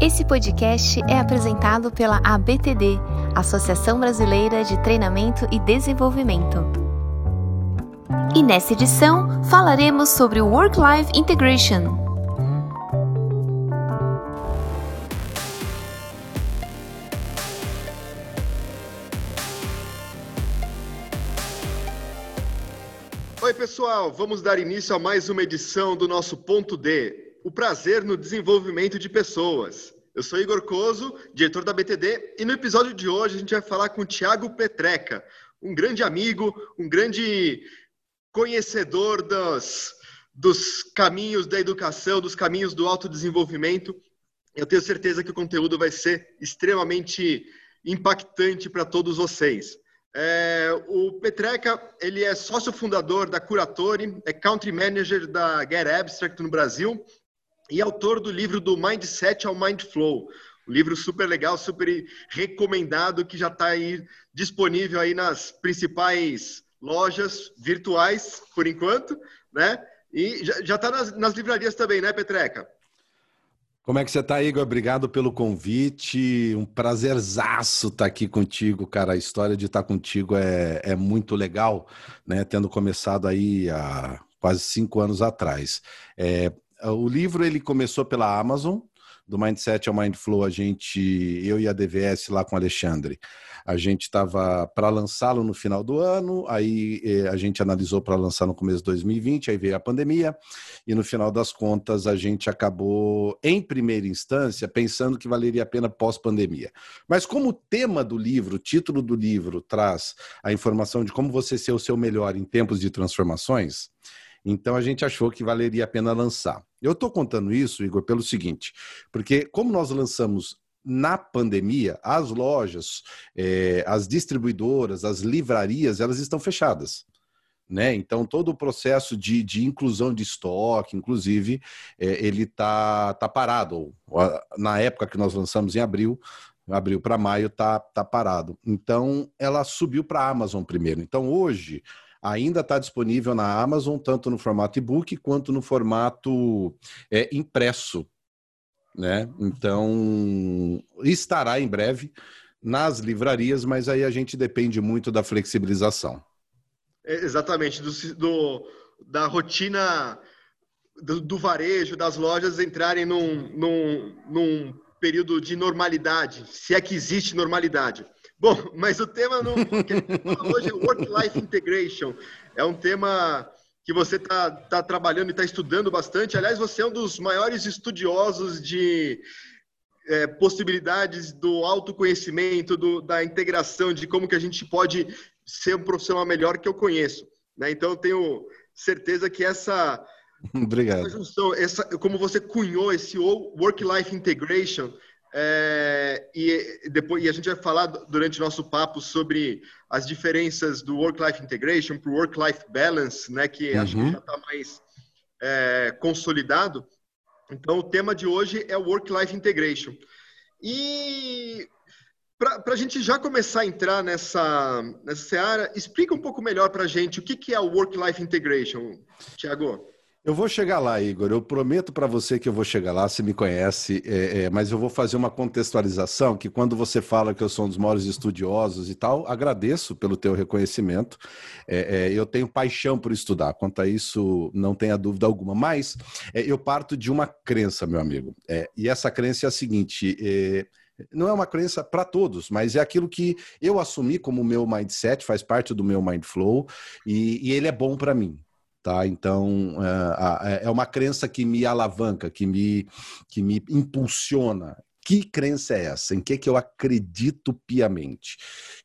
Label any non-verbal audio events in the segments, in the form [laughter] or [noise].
Esse podcast é apresentado pela ABTD, Associação Brasileira de Treinamento e Desenvolvimento. E nessa edição falaremos sobre Work-Life Integration. Oi, pessoal, vamos dar início a mais uma edição do nosso Ponto D, o prazer no desenvolvimento de pessoas. Eu sou Igor Coso, diretor da BTD, e no episódio de hoje a gente vai falar com o Tiago Petreca, um grande amigo, um grande conhecedor dos, dos caminhos da educação, dos caminhos do autodesenvolvimento. Eu tenho certeza que o conteúdo vai ser extremamente impactante para todos vocês. É, o Petreca, ele é sócio fundador da Curatori, é country manager da Get Abstract no Brasil e autor do livro do Mindset ao Mindflow. Um livro super legal, super recomendado, que já está aí disponível aí nas principais lojas virtuais, por enquanto, né? E já está nas, nas livrarias também, né, Petreca? Como é que você está, Igor? Obrigado pelo convite. Um prazerzaço estar tá aqui contigo, cara. A história de estar tá contigo é, é muito legal, né? Tendo começado aí há quase cinco anos atrás. É, o livro ele começou pela Amazon, do Mindset ao Mindflow, a gente, eu e a DVS lá com o Alexandre, a gente estava para lançá-lo no final do ano, aí eh, a gente analisou para lançar no começo de 2020, aí veio a pandemia, e no final das contas a gente acabou, em primeira instância, pensando que valeria a pena pós-pandemia. Mas como o tema do livro, o título do livro, traz a informação de como você ser o seu melhor em tempos de transformações, então a gente achou que valeria a pena lançar. Eu estou contando isso, Igor, pelo seguinte, porque como nós lançamos na pandemia, as lojas, é, as distribuidoras, as livrarias, elas estão fechadas. Né? Então, todo o processo de, de inclusão de estoque, inclusive, é, ele está tá parado. Na época que nós lançamos em abril, abril para maio, está tá parado. Então, ela subiu para a Amazon primeiro. Então, hoje, ainda está disponível na Amazon, tanto no formato e-book quanto no formato é, impresso. Né? Então, estará em breve nas livrarias, mas aí a gente depende muito da flexibilização. É, exatamente, do, do da rotina do, do, varejo, das lojas entrarem num, num, num período de normalidade, se é que existe normalidade. Bom, mas o tema não, hoje é Work-Life Integration. É um tema que você está tá trabalhando e está estudando bastante. Aliás, você é um dos maiores estudiosos de é, possibilidades do autoconhecimento, do, da integração, de como que a gente pode ser um profissional melhor que eu conheço. Né? Então, eu tenho certeza que essa... [laughs] Obrigado. Essa junção, essa, como você cunhou esse Work-Life Integration é, e, depois, e a gente vai falar durante nosso papo sobre as diferenças do Work-Life Integration para o Work-Life Balance, né, que uhum. acho que já está mais é, consolidado. Então, o tema de hoje é o Work-Life Integration. E para a gente já começar a entrar nessa, nessa seara, explica um pouco melhor para a gente o que, que é o Work-Life Integration, Tiago. Eu vou chegar lá, Igor. Eu prometo para você que eu vou chegar lá, você me conhece, é, é, mas eu vou fazer uma contextualização que quando você fala que eu sou um dos maiores estudiosos e tal, agradeço pelo teu reconhecimento. É, é eu tenho paixão por estudar, quanto a isso não tenha dúvida alguma. Mas é, eu parto de uma crença, meu amigo. É, e essa crença é a seguinte não é uma crença para todos, mas é aquilo que eu assumi como meu mindset, faz parte do meu mindflow e, e ele é bom para mim. Tá? Então, é, é uma crença que me alavanca, que me, que me impulsiona. Que crença é essa? Em que, que eu acredito piamente?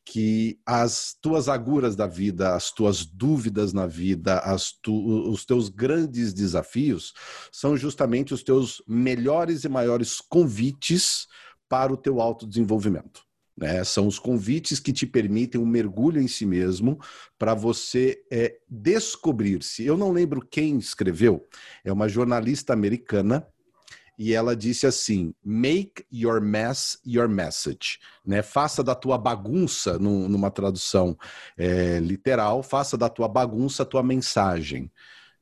Que as tuas aguras da vida, as tuas dúvidas na vida, tu, os teus grandes desafios são justamente os teus melhores e maiores convites para o teu autodesenvolvimento. Né? São os convites que te permitem um mergulho em si mesmo para você é, descobrir-se. Eu não lembro quem escreveu, é uma jornalista americana e ela disse assim: Make your mess your message. Né? Faça da tua bagunça, numa tradução é, literal, faça da tua bagunça a tua mensagem.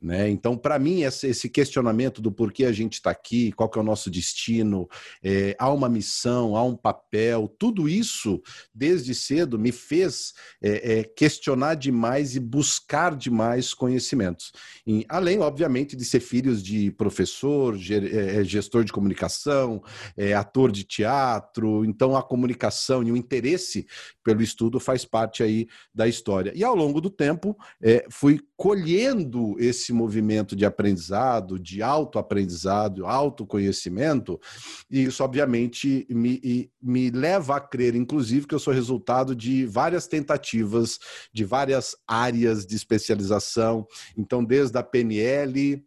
Né? Então, para mim, esse questionamento do porquê a gente está aqui, qual que é o nosso destino, é, há uma missão, há um papel, tudo isso, desde cedo, me fez é, é, questionar demais e buscar demais conhecimentos. E, além, obviamente, de ser filhos de professor, é, é, gestor de comunicação, é, ator de teatro, então a comunicação e o interesse pelo estudo faz parte aí da história. E ao longo do tempo, fui colhendo esse movimento de aprendizado, de autoaprendizado, autoconhecimento, e isso, obviamente, me, me leva a crer, inclusive, que eu sou resultado de várias tentativas, de várias áreas de especialização. Então, desde a PNL,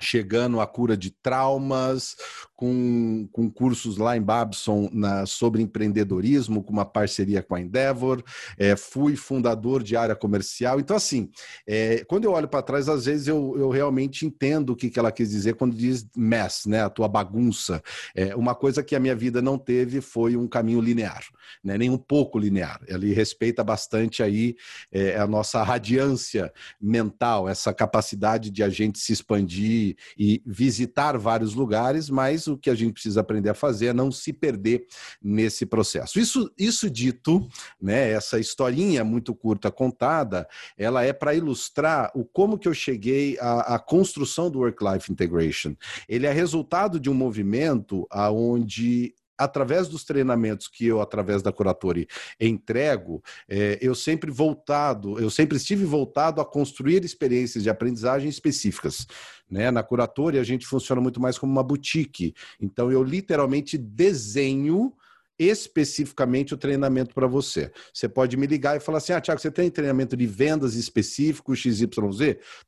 chegando à cura de traumas, com, com cursos lá em Babson na, sobre empreendedorismo, com uma parceria com a Endeavor, é, fui fundador de área comercial. Então, assim, é, quando eu olho para trás, às vezes eu, eu realmente entendo o que, que ela quis dizer quando diz mess, né, a tua bagunça. É, uma coisa que a minha vida não teve foi um caminho linear, né, nem um pouco linear. Ele respeita bastante aí é, a nossa radiância mental, essa capacidade de a gente se expandir e visitar vários lugares, mas o que a gente precisa aprender a fazer é não se perder nesse processo. Isso, isso dito, né, essa historinha muito curta contada, ela é para ilustrar o como que eu cheguei à, à construção do Work-Life Integration. Ele é resultado de um movimento aonde através dos treinamentos que eu, através da Curatori, entrego, é, eu sempre voltado, eu sempre estive voltado a construir experiências de aprendizagem específicas. Né? Na Curatori, a gente funciona muito mais como uma boutique. Então, eu literalmente desenho especificamente o treinamento para você. Você pode me ligar e falar assim: ah, Tiago, você tem treinamento de vendas específico XYZ?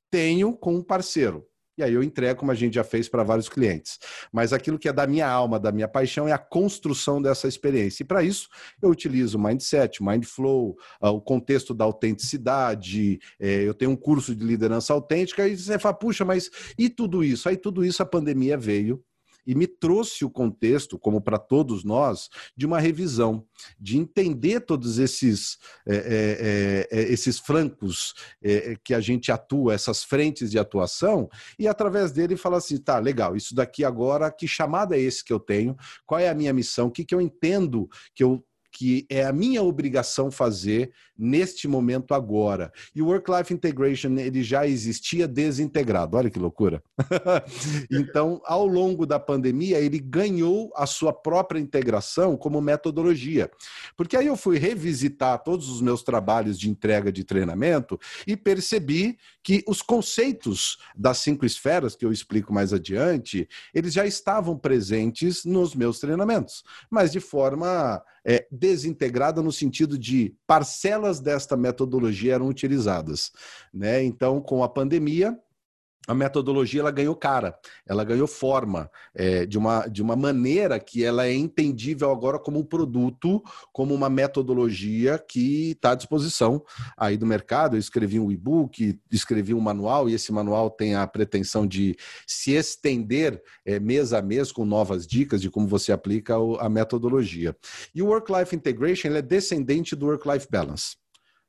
Tenho com um parceiro. E aí eu entrego, como a gente já fez para vários clientes. Mas aquilo que é da minha alma, da minha paixão, é a construção dessa experiência. E para isso, eu utilizo o Mindset, Mindflow, ah, o contexto da autenticidade. É, eu tenho um curso de liderança autêntica, e você fala, puxa, mas e tudo isso? Aí tudo isso a pandemia veio e me trouxe o contexto, como para todos nós, de uma revisão, de entender todos esses, é, é, é, esses francos é, é, que a gente atua, essas frentes de atuação, e através dele falar assim: tá, legal, isso daqui agora, que chamada é esse que eu tenho? Qual é a minha missão? O que, que eu entendo que eu que é a minha obrigação fazer neste momento agora. E o Work-Life Integration ele já existia desintegrado. Olha que loucura. [laughs] então, ao longo da pandemia, ele ganhou a sua própria integração como metodologia. Porque aí eu fui revisitar todos os meus trabalhos de entrega de treinamento e percebi que os conceitos das cinco esferas que eu explico mais adiante, eles já estavam presentes nos meus treinamentos, mas de forma é, desintegrada no sentido de parcelas desta metodologia eram utilizadas. Né? Então, com a pandemia, a metodologia ela ganhou cara, ela ganhou forma é, de, uma, de uma maneira que ela é entendível agora como um produto, como uma metodologia que está à disposição aí do mercado. Eu escrevi um e-book, escrevi um manual e esse manual tem a pretensão de se estender é, mês a mês com novas dicas de como você aplica a metodologia. E o Work-Life Integration é descendente do Work-Life Balance.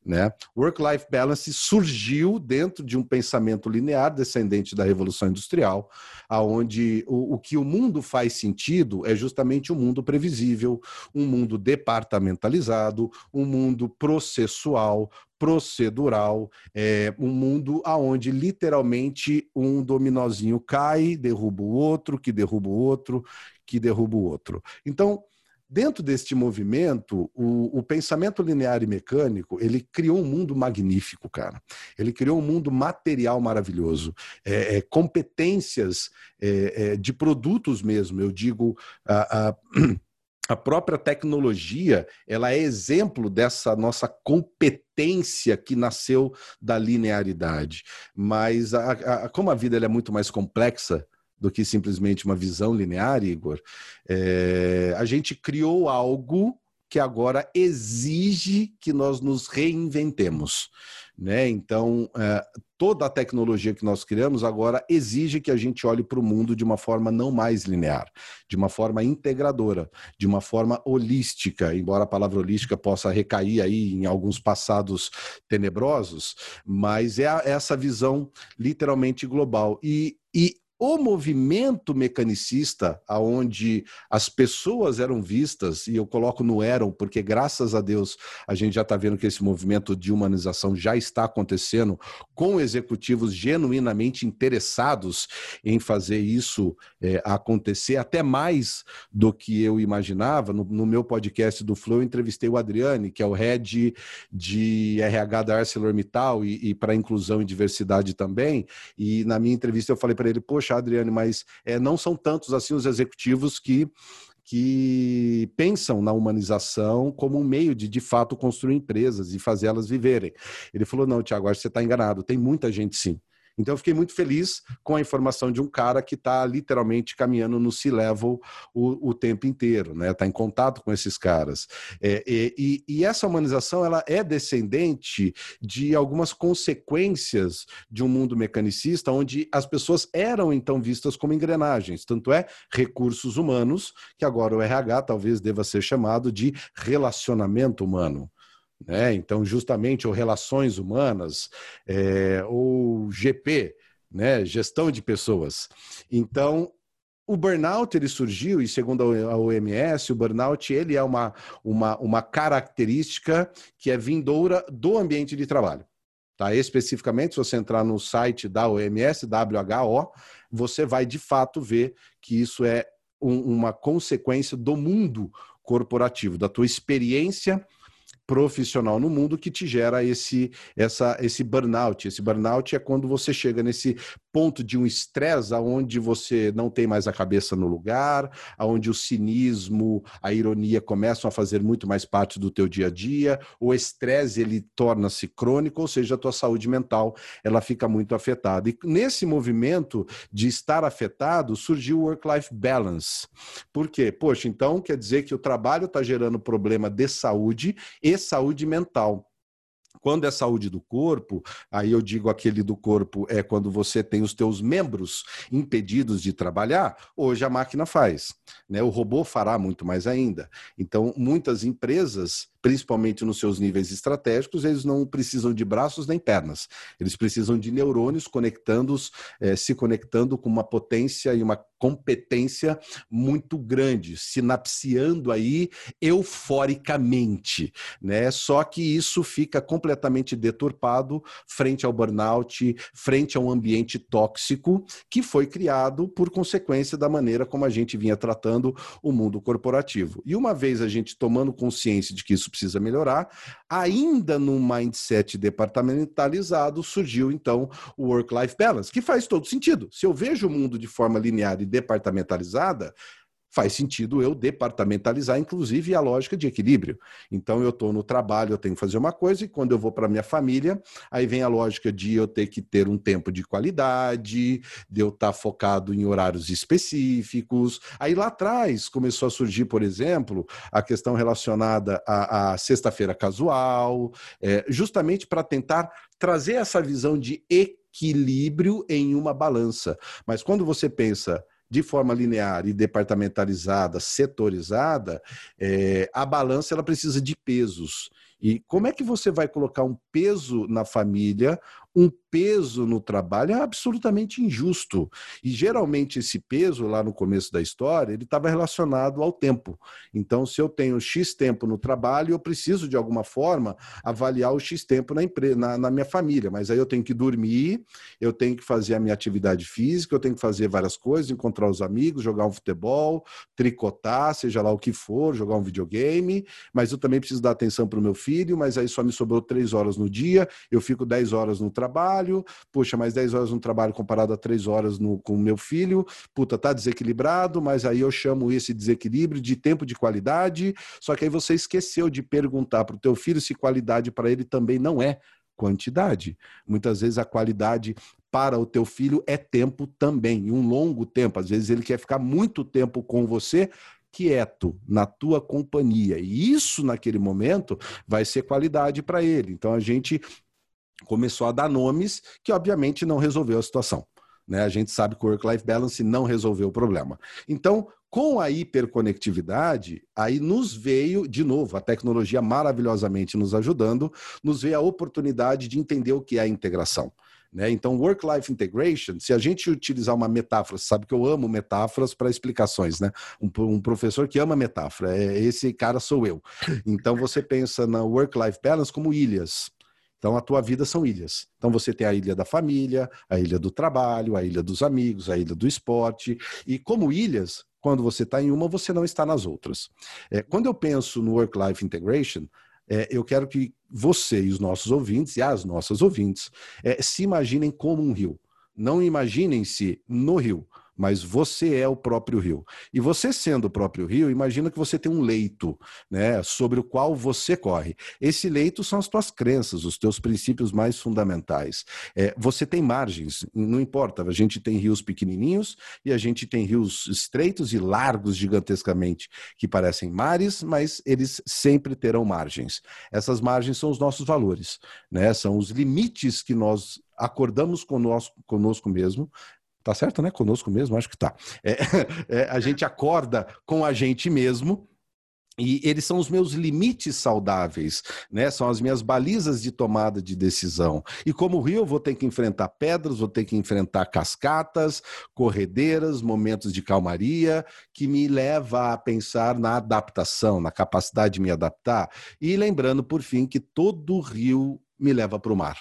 Né? Work-life balance surgiu dentro de um pensamento linear descendente da Revolução Industrial, aonde o, o que o mundo faz sentido é justamente um mundo previsível, um mundo departamentalizado, um mundo processual, procedural, é, um mundo aonde literalmente um dominozinho cai, derruba o outro, que derruba o outro, que derruba o outro. Então, Dentro deste movimento, o, o, pensamento linear e mecânico, ele criou um mundo magnífico, cara. Ele criou um mundo material maravilhoso. É, é, competências é, é de produtos mesmo, eu digo... A, a, [clears throat] a própria tecnologia, ela é exemplo dessa nossa competência que nasceu da linearidade. Mas a, a, como a vida é muito mais complexa, do que simplesmente uma visão linear, Igor. É, a gente criou algo que agora exige que nós nos reinventemos. Né? Então, é, toda a tecnologia que nós criamos agora exige que a gente olhe para o mundo de uma forma não mais linear, de uma forma integradora, de uma forma holística, embora a palavra holística possa recair aí em alguns passados tenebrosos, mas é, é essa visão literalmente global. E, e o movimento mecanicista, aonde as pessoas eram vistas, e eu coloco no eram, porque graças a Deus a gente já está vendo que esse movimento de humanização já está acontecendo com executivos genuinamente interessados em fazer isso é, acontecer, até mais do que eu imaginava. No, no, meu podcast do Flow, eu entrevistei o Adriane, que é o head de RH da ArcelorMittal e, e para inclusão e diversidade também, e na minha entrevista eu falei para ele, poxa, Adriane, mas é, não são tantos assim os executivos que que pensam na humanização como um meio de, de fato, construir empresas e fazê-las viverem. Ele falou: não, Tiago, acho que você está enganado. Tem muita gente sim. Então eu fiquei muito feliz com a informação de um cara que está literalmente caminhando no C-level o, o, tempo inteiro, né? Está em contato com esses caras. É, e, e, essa humanização ela é descendente de algumas consequências de um mundo mecanicista, onde as pessoas eram então vistas como engrenagens, tanto é recursos humanos, que agora o RH talvez deva ser chamado de relacionamento humano. Né? Então, justamente, ou relações humanas, é, ou GP, né? gestão de pessoas. Então, o burnout ele surgiu e segundo a OMS o burnout ele é uma, uma, uma característica que é vindoura do ambiente de trabalho. Tá? Especificamente, se você entrar no site da OMS, WHO, você vai de fato ver que isso é um, uma consequência do mundo corporativo, da tua experiência profissional no mundo que te gera esse, essa, esse burnout. Esse burnout é quando você chega nesse ponto de um estresse aonde você não tem mais a cabeça no lugar, aonde o cinismo, a ironia começam a fazer muito mais parte do teu dia a dia, o estresse ele torna-se crônico, ou seja, a tua saúde mental ela fica muito afetada. E nesse movimento de estar afetado surgiu o work-life balance. Por quê? Poxa, então quer dizer que o trabalho está gerando problema de saúde e saúde mental. Quando é saúde do corpo, aí eu digo aquele do corpo é quando você tem os teus membros impedidos de trabalhar, hoje a máquina faz, né? O robô fará muito mais ainda. Então, muitas empresas principalmente nos seus níveis estratégicos, eles não precisam de braços nem pernas. Eles precisam de neurônios conectando, eh, se conectando com uma potência e uma competência muito grande, sinapseando aí euforicamente, né? Só que isso fica completamente deturpado frente ao burnout, frente a um ambiente tóxico que foi criado por consequência da maneira como a gente vinha tratando o mundo corporativo. E uma vez a gente tomando consciência de que isso precisa melhorar. Ainda no mindset departamentalizado, surgiu então o work-life balance, que faz todo sentido. Se eu vejo o mundo de forma linear e departamentalizada, faz sentido eu departamentalizar, inclusive, a lógica de equilíbrio. Então, eu estou no trabalho, eu tenho que fazer uma coisa, e quando eu vou para minha família, aí vem a lógica de eu ter que ter um tempo de qualidade, de eu estar tá focado em horários específicos. Aí lá atrás começou a surgir, por exemplo, a questão relacionada à, à sexta-feira casual, é, justamente para tentar trazer essa visão de equilíbrio em uma balança. Mas quando você pensa de forma linear e departamentalizada, setorizada, é, a balança ela precisa de pesos. E como é que você vai colocar um peso na família, um peso no trabalho é absolutamente injusto. E geralmente esse peso, lá no começo da história, ele estava relacionado ao tempo. Então, se eu tenho X tempo no trabalho, eu preciso, de alguma forma, avaliar o X tempo na, empresa, na, na minha família. Mas aí eu tenho que dormir, eu tenho que fazer a minha atividade física, eu tenho que fazer várias coisas, encontrar os amigos, jogar um futebol, tricotar, seja lá o que for, jogar um videogame. Mas eu também preciso dar atenção para o meu filho, mas aí só me sobrou três horas no dia, eu fico dez horas no trabalho trabalho, puxa, mais 10 horas no trabalho comparado a 3 horas no, com o meu filho, puta, tá desequilibrado, mas aí eu chamo esse desequilíbrio de tempo de qualidade, só que aí você esqueceu de perguntar para o teu filho se qualidade para ele também não é quantidade. Muitas vezes a qualidade para o teu filho é tempo também, um longo tempo. Às vezes ele quer ficar muito tempo com você quieto na tua companhia. E isso, naquele momento, vai ser qualidade para ele. Então a gente começou a dar nomes que, obviamente, não resolveu a situação. Né? A gente sabe que o work-life balance não resolveu o problema. Então, com a hiperconectividade, aí nos veio, de novo, a tecnologia maravilhosamente nos ajudando, nos veio a oportunidade de entender o que é a integração. Né? Então, work-life integration, se a gente utilizar uma metáfora, sabe que eu amo metáforas para explicações, né? Um, um, professor que ama metáfora, é, esse cara sou eu. Então, você pensa na work-life balance como ilhas. Então, a tua vida são ilhas. Então, você tem a ilha da família, a ilha do trabalho, a ilha dos amigos, a ilha do esporte. E como ilhas, quando você está em uma, você não está nas outras. É, quando eu penso no Work-Life Integration, é, eu quero que você e os nossos ouvintes e as nossas ouvintes é, se imaginem como um rio. Não imaginem-se no rio mas você é o próprio rio. E você sendo o próprio rio, imagina que você tem um leito, né, sobre o qual você corre. Esse leito são as tuas crenças, os teus princípios mais fundamentais. É, você tem margens, não importa, a gente tem rios pequenininhos e a gente tem rios estreitos e largos gigantescamente, que parecem mares, mas eles sempre terão margens. Essas margens são os nossos valores, né? São os limites que nós acordamos conosco, conosco mesmo, Tá certo, né? Conosco mesmo, acho que tá. É, [laughs] é, a gente acorda com a gente mesmo. E eles são os meus limites saudáveis, né? São as minhas balizas de tomada de decisão. E como rio, eu vou ter que enfrentar pedras, vou ter que enfrentar cascatas, corredeiras, momentos de calmaria, que me leva a pensar na adaptação, na capacidade de me adaptar. E lembrando, por fim, que todo rio me leva para o mar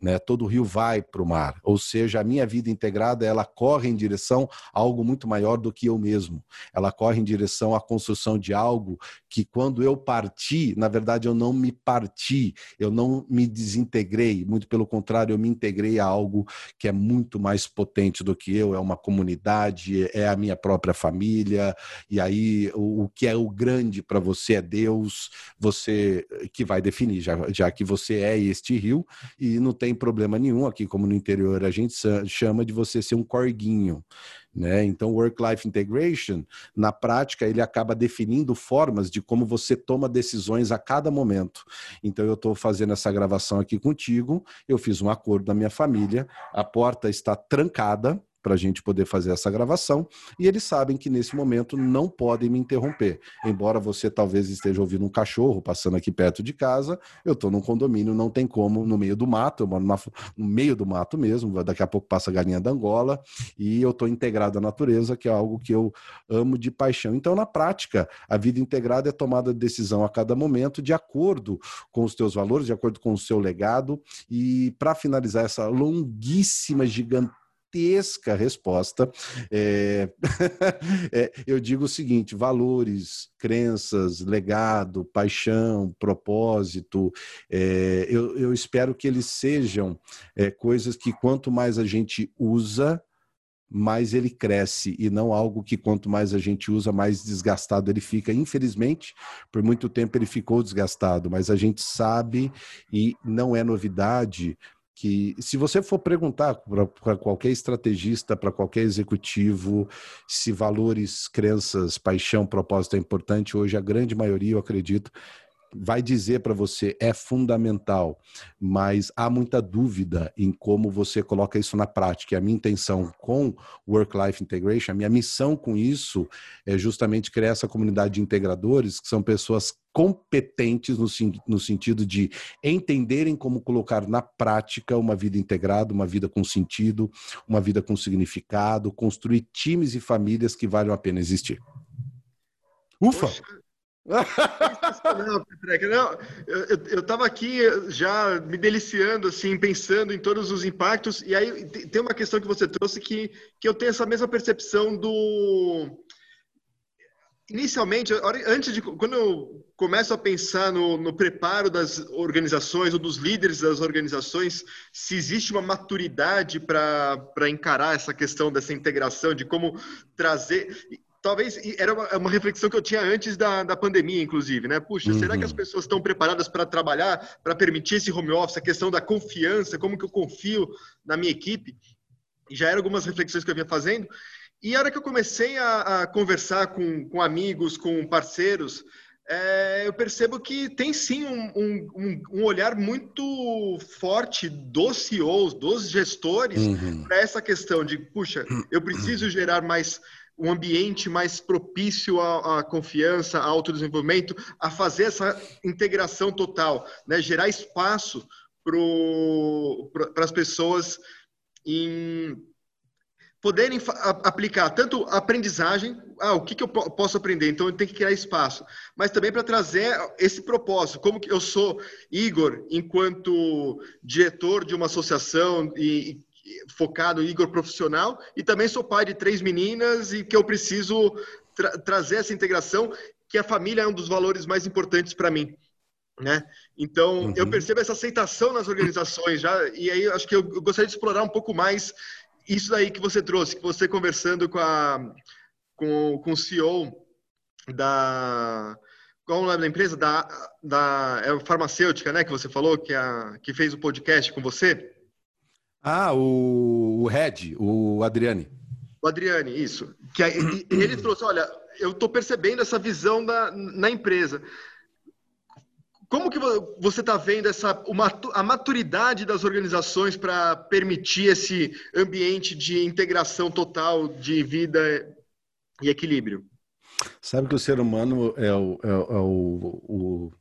né? Todo rio vai para o mar, ou seja, a minha vida integrada ela corre em direção a algo muito maior do que eu mesmo. Ela corre em direção à construção de algo que quando eu parti, na verdade eu não me parti, eu não me desintegrei, muito pelo contrário, eu me integrei a algo que é muito mais potente do que eu, é uma comunidade, é a minha própria família, e aí o, o que é o grande para você é Deus, você que vai definir, já, já que você é este rio e não tem tem problema nenhum aqui, como no interior a gente chama de você ser um corguinho. Né? Então, work-life integration, na prática, ele acaba definindo formas de como você toma decisões a cada momento. Então, eu estou fazendo essa gravação aqui contigo, eu fiz um acordo da minha família, a porta está trancada, para a gente poder fazer essa gravação, e eles sabem que nesse momento não podem me interromper. Embora você talvez esteja ouvindo um cachorro passando aqui perto de casa, eu estou num condomínio, não tem como, no meio do mato, eu moro no meio do mato mesmo, daqui a pouco passa a galinha da Angola, e eu estou integrado à natureza, que é algo que eu amo de paixão. Então, na prática, a vida integrada é tomada de decisão a cada momento, de acordo com os teus valores, de acordo com o seu legado, e para finalizar essa longuíssima, gigantesca gigantesca resposta. É... [laughs] é, eu digo o seguinte: valores, crenças, legado, paixão, propósito, é, eu, eu, espero que eles sejam é, coisas que quanto mais a gente usa, mais ele cresce e não algo que quanto mais a gente usa, mais desgastado ele fica. Infelizmente, por muito tempo ele ficou desgastado, mas a gente sabe e não é novidade que se você for perguntar para qualquer estrategista, para qualquer executivo, se valores, crenças, paixão, propósito é importante, hoje a grande maioria, eu acredito, vai dizer para você é fundamental, mas há muita dúvida em como você coloca isso na prática. E a minha intenção com Work-Life Integration, a minha missão com isso é justamente criar essa comunidade de integradores, que são pessoas competentes no, no sentido de entenderem como colocar na prática uma vida integrada, uma vida com sentido, uma vida com significado, construir times e famílias que valham a pena existir. Ufa! Poxa. [laughs] Não, Petreca, não, eu estava aqui já me deliciando, assim, pensando em todos os impactos, e aí tem uma questão que você trouxe que, que eu tenho essa mesma percepção do. Inicialmente, antes de. Quando eu começo a pensar no, no preparo das organizações ou dos líderes das organizações, se existe uma maturidade para encarar essa questão dessa integração, de como trazer talvez era uma, uma, reflexão que eu tinha antes da, da pandemia, inclusive, né? Puxa, uhum. será que as uhum. pessoas estão preparadas para trabalhar, para permitir esse home office, a questão da confiança, como que eu confio na minha equipe? Já eram algumas reflexões que eu vinha fazendo. E a hora que eu comecei a, a conversar com, com amigos, com parceiros, é, eu percebo que tem sim um, um, um, olhar muito forte dos CEOs, dos gestores, uhum. para essa questão de, puxa, eu preciso gerar mais um ambiente mais propício à, à confiança, ao autodesenvolvimento, a fazer essa integração total, né? gerar espaço para as pessoas em poderem aplicar tanto aprendizagem, ah, o que, que eu posso aprender, então eu tenho que criar espaço, mas também para trazer esse propósito, como que eu sou Igor, enquanto diretor de uma associação e focado Igor profissional, e também sou pai de três meninas e que eu preciso tra trazer essa integração, que a família é um dos valores mais importantes para mim. Né? Então, uhum. eu percebo essa aceitação nas organizações já, e aí acho que eu gostaria de explorar um pouco mais isso aí que você trouxe, que você conversando com, a, com, com o CEO da. Qual é o nome da empresa? Da, da é farmacêutica, né? Que você falou, que, a, que fez o podcast com você? Ah, o, o Red, o Adriane. O Adriane, isso. Que ele trouxe, olha, eu estou percebendo essa visão da, na empresa. Como que você está vendo essa, uma, a maturidade das organizações para permitir esse ambiente de integração total de vida e equilíbrio? Sabe que o ser humano é o, é, é o, o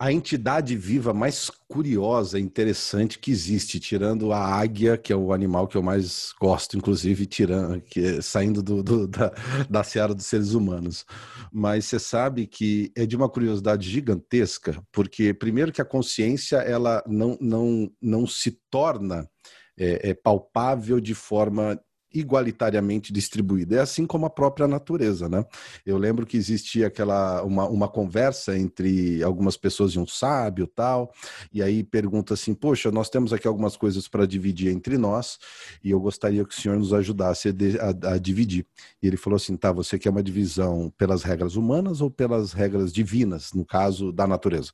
a entidade viva mais curiosa, interessante que existe, tirando a águia, que é o animal que eu mais gosto, inclusive, tirando, que, saindo do, do, da, da seara dos seres humanos. Mas você sabe que é de uma curiosidade gigantesca, porque primeiro que a consciência ela não, não, não se torna é, é palpável de forma igualitariamente distribuída. É assim como a própria natureza, né? Eu lembro que existia aquela uma, uma conversa entre algumas pessoas e um sábio tal, e aí pergunta assim: "Poxa, nós temos aqui algumas coisas para dividir entre nós, e eu gostaria que o senhor nos ajudasse a, a, a dividir". E ele falou assim: "Tá, você quer uma divisão pelas regras humanas ou pelas regras divinas, no caso da natureza?"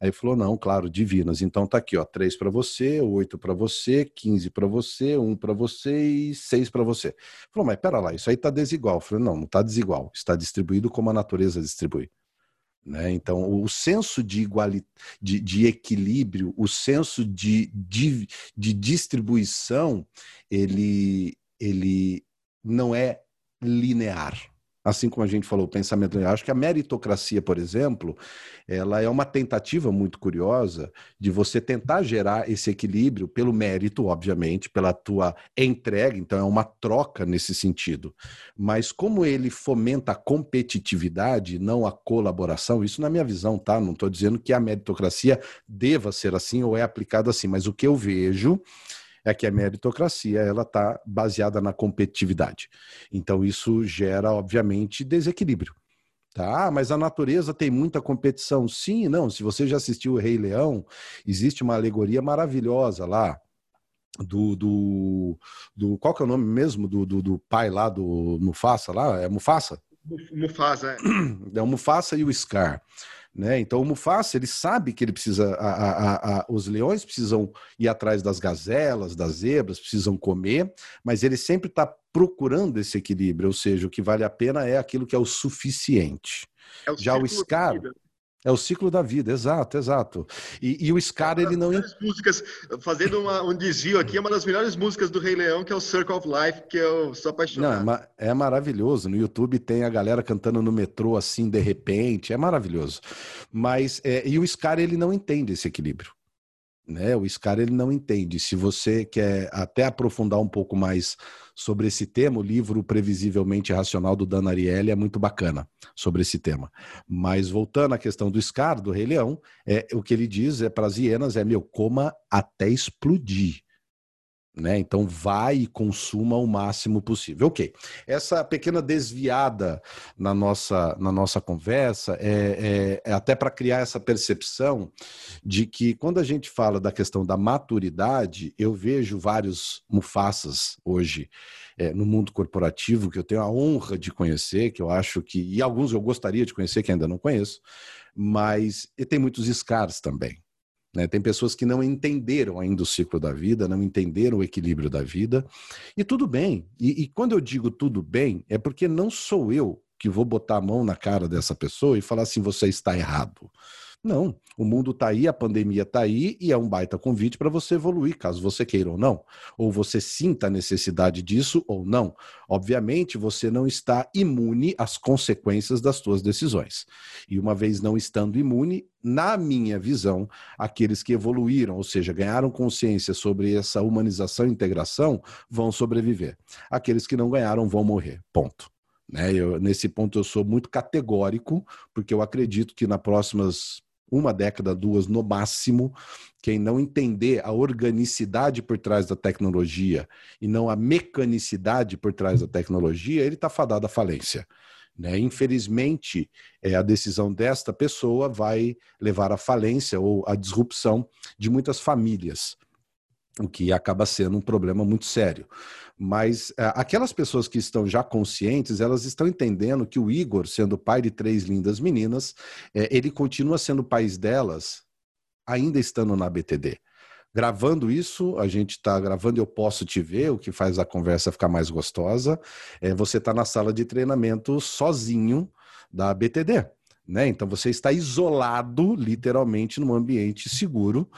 Aí falou: não, claro, divinas. Então tá aqui, ó, três para você, oito para você, quinze para você, um para você e seis para você. Falou, mas pera lá, isso aí tá desigual. Eu falei, não, não tá desigual, está distribuído como a natureza distribui. Né? Então, o senso de, iguali... de, de equilíbrio, o senso de, de, de distribuição, ele, ele não é linear assim como a gente falou, o pensamento. Eu acho que a meritocracia, por exemplo, ela é uma tentativa muito curiosa de você tentar gerar esse equilíbrio pelo mérito, obviamente, pela tua entrega, então é uma troca nesse sentido. Mas como ele fomenta a competitividade, não a colaboração, isso na minha visão, tá? Não estou dizendo que a meritocracia deva ser assim ou é aplicada assim, mas o que eu vejo é que a meritocracia ela está baseada na competitividade. Então isso gera, obviamente, desequilíbrio. Tá, mas a natureza tem muita competição. Sim, não. Se você já assistiu o Rei Leão, existe uma alegoria maravilhosa lá do, do, do qual que é o nome mesmo do, do, do pai lá do Mufasa lá? É Mufasa? Mufasa, é. [clears throat] É o Mufasa e o Scar. Né? Então o Mufasa ele sabe que ele precisa, a, a, a, os leões precisam ir atrás das gazelas, das zebras, precisam comer, mas ele sempre está procurando esse equilíbrio, ou seja, o que vale a pena é aquilo que é o suficiente. É o Já o Scar, é o ciclo da vida, exato, exato. E, e o Scar, ele não. músicas, fazendo uma, um desvio aqui, é uma das melhores músicas do Rei Leão, que é o Circle of Life, que eu sou apaixonado. Não, é, é maravilhoso. No YouTube tem a galera cantando no metrô assim, de repente, é maravilhoso. Mas, é, e o Scar, ele não entende esse equilíbrio. Né? O Scar ele não entende. Se você quer até aprofundar um pouco mais sobre esse tema, o livro Previsivelmente Racional do Dan Ariely é muito bacana sobre esse tema. Mas voltando à questão do Scar, do Rei Leão, é, o que ele diz é para as hienas é meu, coma até explodir. Né? Então vai e consuma o máximo possível. Ok. Essa pequena desviada na nossa, na nossa conversa é, é, é até para criar essa percepção de que quando a gente fala da questão da maturidade, eu vejo vários mufaças hoje é, no mundo corporativo que eu tenho a honra de conhecer, que eu acho que. E alguns eu gostaria de conhecer que ainda não conheço, mas e tem muitos scars também. Né? Tem pessoas que não entenderam ainda o ciclo da vida, não entenderam o equilíbrio da vida, e tudo bem. E, e quando eu digo tudo bem, é porque não sou eu que vou botar a mão na cara dessa pessoa e falar assim: você está errado. Não, o mundo está aí, a pandemia está aí e é um baita convite para você evoluir, caso você queira ou não, ou você sinta a necessidade disso ou não. Obviamente, você não está imune às consequências das suas decisões. E uma vez não estando imune, na minha visão, aqueles que evoluíram, ou seja, ganharam consciência sobre essa humanização e integração, vão sobreviver. Aqueles que não ganharam vão morrer. Ponto. Né? Eu, nesse ponto eu sou muito categórico, porque eu acredito que nas próximas uma década, duas no máximo. Quem não entender a organicidade por trás da tecnologia e não a mecanicidade por trás da tecnologia, ele está fadado à falência. Né? Infelizmente, é, a decisão desta pessoa vai levar à falência ou à disrupção de muitas famílias, o que acaba sendo um problema muito sério. Mas é, aquelas pessoas que estão já conscientes, elas estão entendendo que o Igor, sendo pai de três lindas meninas, é, ele continua sendo pai delas, ainda estando na BTD. Gravando isso, a gente está gravando Eu Posso Te Ver, o que faz a conversa ficar mais gostosa. É, você está na sala de treinamento sozinho da BTD. Né? Então você está isolado, literalmente, num ambiente seguro,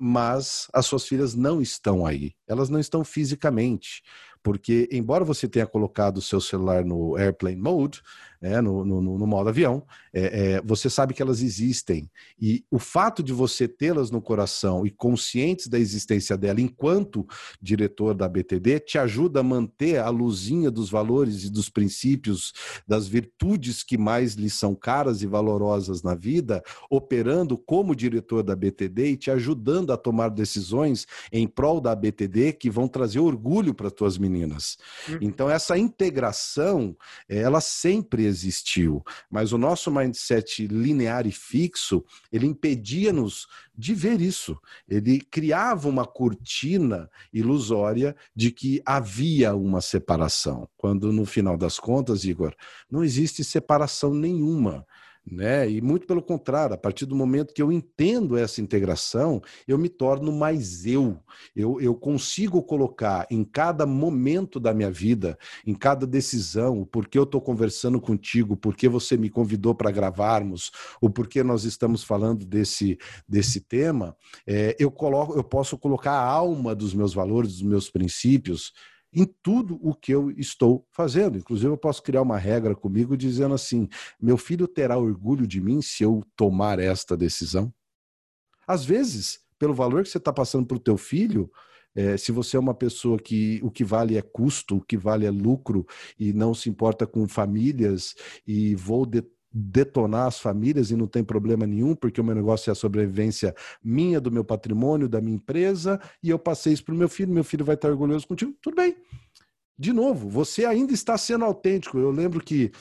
mas as suas filhas não estão aí. Elas não estão fisicamente. Porque, embora você tenha colocado o seu celular no airplane mode, é, no, no, no, modo avião, é, é, você sabe que elas existem. E o fato de você tê-las no coração e conscientes da existência dela enquanto diretor da BTD te ajuda a manter a luzinha dos valores e dos princípios, das virtudes que mais lhe são caras e valorosas na vida, operando como diretor da BTD e te ajudando a tomar decisões em prol da BTD que vão trazer orgulho para tuas meninas. Uhum. Então, essa integração, ela sempre existiu, mas o nosso mindset linear e fixo, ele impedia-nos de ver isso. Ele criava uma cortina ilusória de que havia uma separação, quando no final das contas, Igor, não existe separação nenhuma. Né? E muito pelo contrário, a partir do momento que eu entendo essa integração, eu me torno mais eu. Eu, eu consigo colocar em cada momento da minha vida, em cada decisão, o porquê eu estou conversando contigo, porque você me convidou para gravarmos, o porquê nós estamos falando desse, desse tema, é, eu, coloco, eu posso colocar a alma dos meus valores, dos meus princípios em tudo o que eu estou fazendo. Inclusive, eu posso criar uma regra comigo dizendo assim: meu filho terá orgulho de mim se eu tomar esta decisão. Às vezes, pelo valor que você está passando para o teu filho, é, se você é uma pessoa que o que vale é custo, o que vale é lucro e não se importa com famílias e vou de, detonar as famílias e não tem problema nenhum, porque o meu negócio é a sobrevivência minha, do meu patrimônio, da minha empresa, e eu passei isso para o meu filho, meu filho vai estar orgulhoso contigo, tudo bem. De novo, você ainda está sendo autêntico. Eu lembro que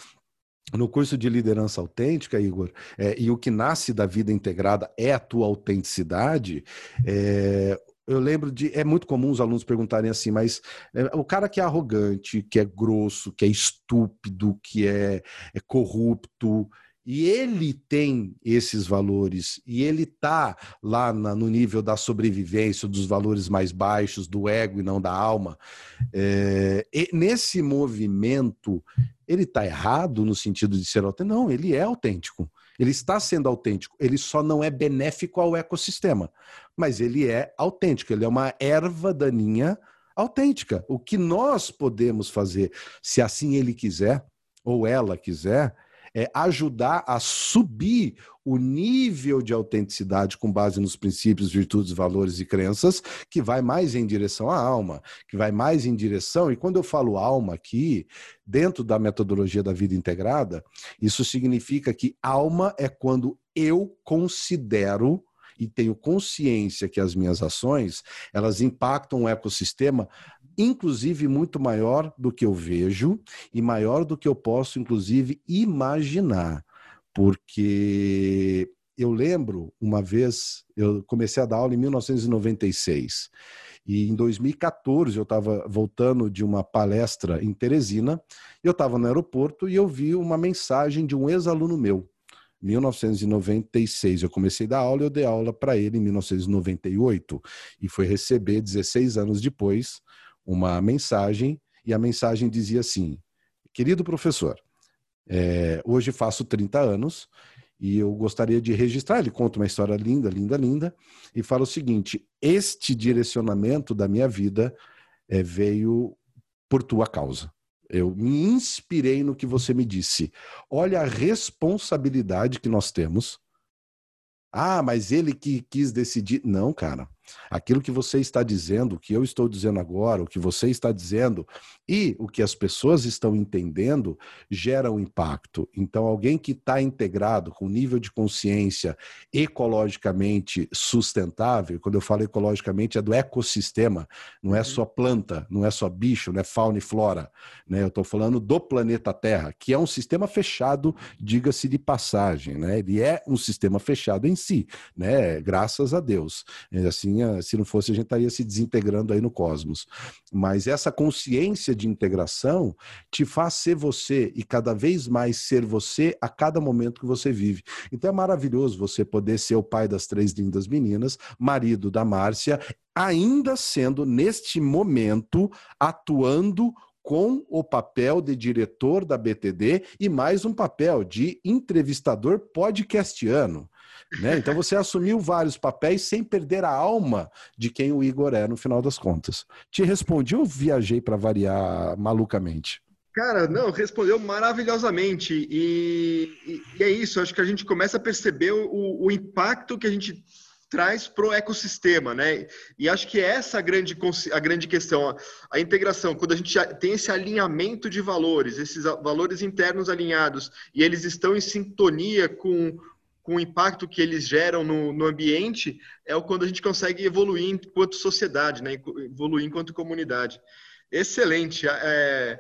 no curso de liderança autêntica, Igor, é, e o que nasce da vida integrada é a tua autenticidade, é, eu lembro de. É muito comum os alunos perguntarem assim, mas é, o cara que é arrogante, que é grosso, que é estúpido, que é, é corrupto, e ele tem esses valores, e ele está lá na, no nível da sobrevivência, dos valores mais baixos, do ego e não da alma. É, nesse movimento, ele está errado no sentido de ser autêntico? Não, ele é autêntico. Ele está sendo autêntico, ele só não é benéfico ao ecossistema, mas ele é autêntico, ele é uma erva daninha autêntica. O que nós podemos fazer, se assim ele quiser, ou ela quiser, é ajudar a subir o nível de autenticidade com base nos princípios, virtudes, valores e crenças, que vai mais em direção à alma, que vai mais em direção, e quando eu falo alma aqui, dentro da metodologia da vida integrada, isso significa que alma é quando eu considero e tenho consciência que as minhas ações, elas impactam o ecossistema inclusive muito maior do que eu vejo e maior do que eu posso, inclusive, imaginar. Porque eu lembro uma vez, eu comecei a dar aula em 1996. E em 2014 eu estava voltando de uma palestra em Teresina, eu estava no aeroporto e eu vi uma mensagem de um ex-aluno meu, 1996 eu comecei a dar aula, eu dei aula para ele em 1998 e foi receber 16 anos depois uma mensagem e a mensagem dizia assim: querido professor, é, hoje faço 30 anos e eu gostaria de registrar. Ele conta uma história linda, linda, linda e fala o seguinte: este direcionamento da minha vida é, veio por tua causa. Eu me inspirei no que você me disse. Olha a responsabilidade que nós temos. Ah, mas ele que quis decidir. Não, cara. Aquilo que você está dizendo, o que eu estou dizendo agora, o que você está dizendo e o que as pessoas estão entendendo gera um impacto. Então, alguém que está integrado com nível de consciência ecologicamente sustentável, quando eu falo ecologicamente, é do ecossistema, não é uhum. só planta, não é só bicho, não é fauna e flora. Né? Eu estou falando do planeta Terra, que é um sistema fechado, diga-se de passagem. Né? Ele é um sistema fechado em si, né? graças a Deus. Assim, se não fosse, a gente estaria se desintegrando aí no cosmos. Mas essa consciência de integração te faz ser você e cada vez mais ser você a cada momento que você vive. Então é maravilhoso você poder ser o pai das três lindas meninas, marido da Márcia, ainda sendo neste momento atuando com o papel de diretor da BTD e mais um papel de entrevistador podcastiano. Né? Então você assumiu vários papéis sem perder a alma de quem o Igor é no final das contas. Te respondi ou viajei para variar malucamente? Cara, não, respondeu maravilhosamente. E, e, e, é isso, acho que a gente começa a perceber o, o impacto que a gente traz para o ecossistema, né? E acho que essa é a grande, a grande questão, a integração, quando a gente tem esse alinhamento de valores, esses valores internos alinhados, e eles estão em sintonia com com o impacto que eles geram no, no ambiente, é o quando a gente consegue evoluir enquanto sociedade, né? evoluir enquanto comunidade. Excelente, é,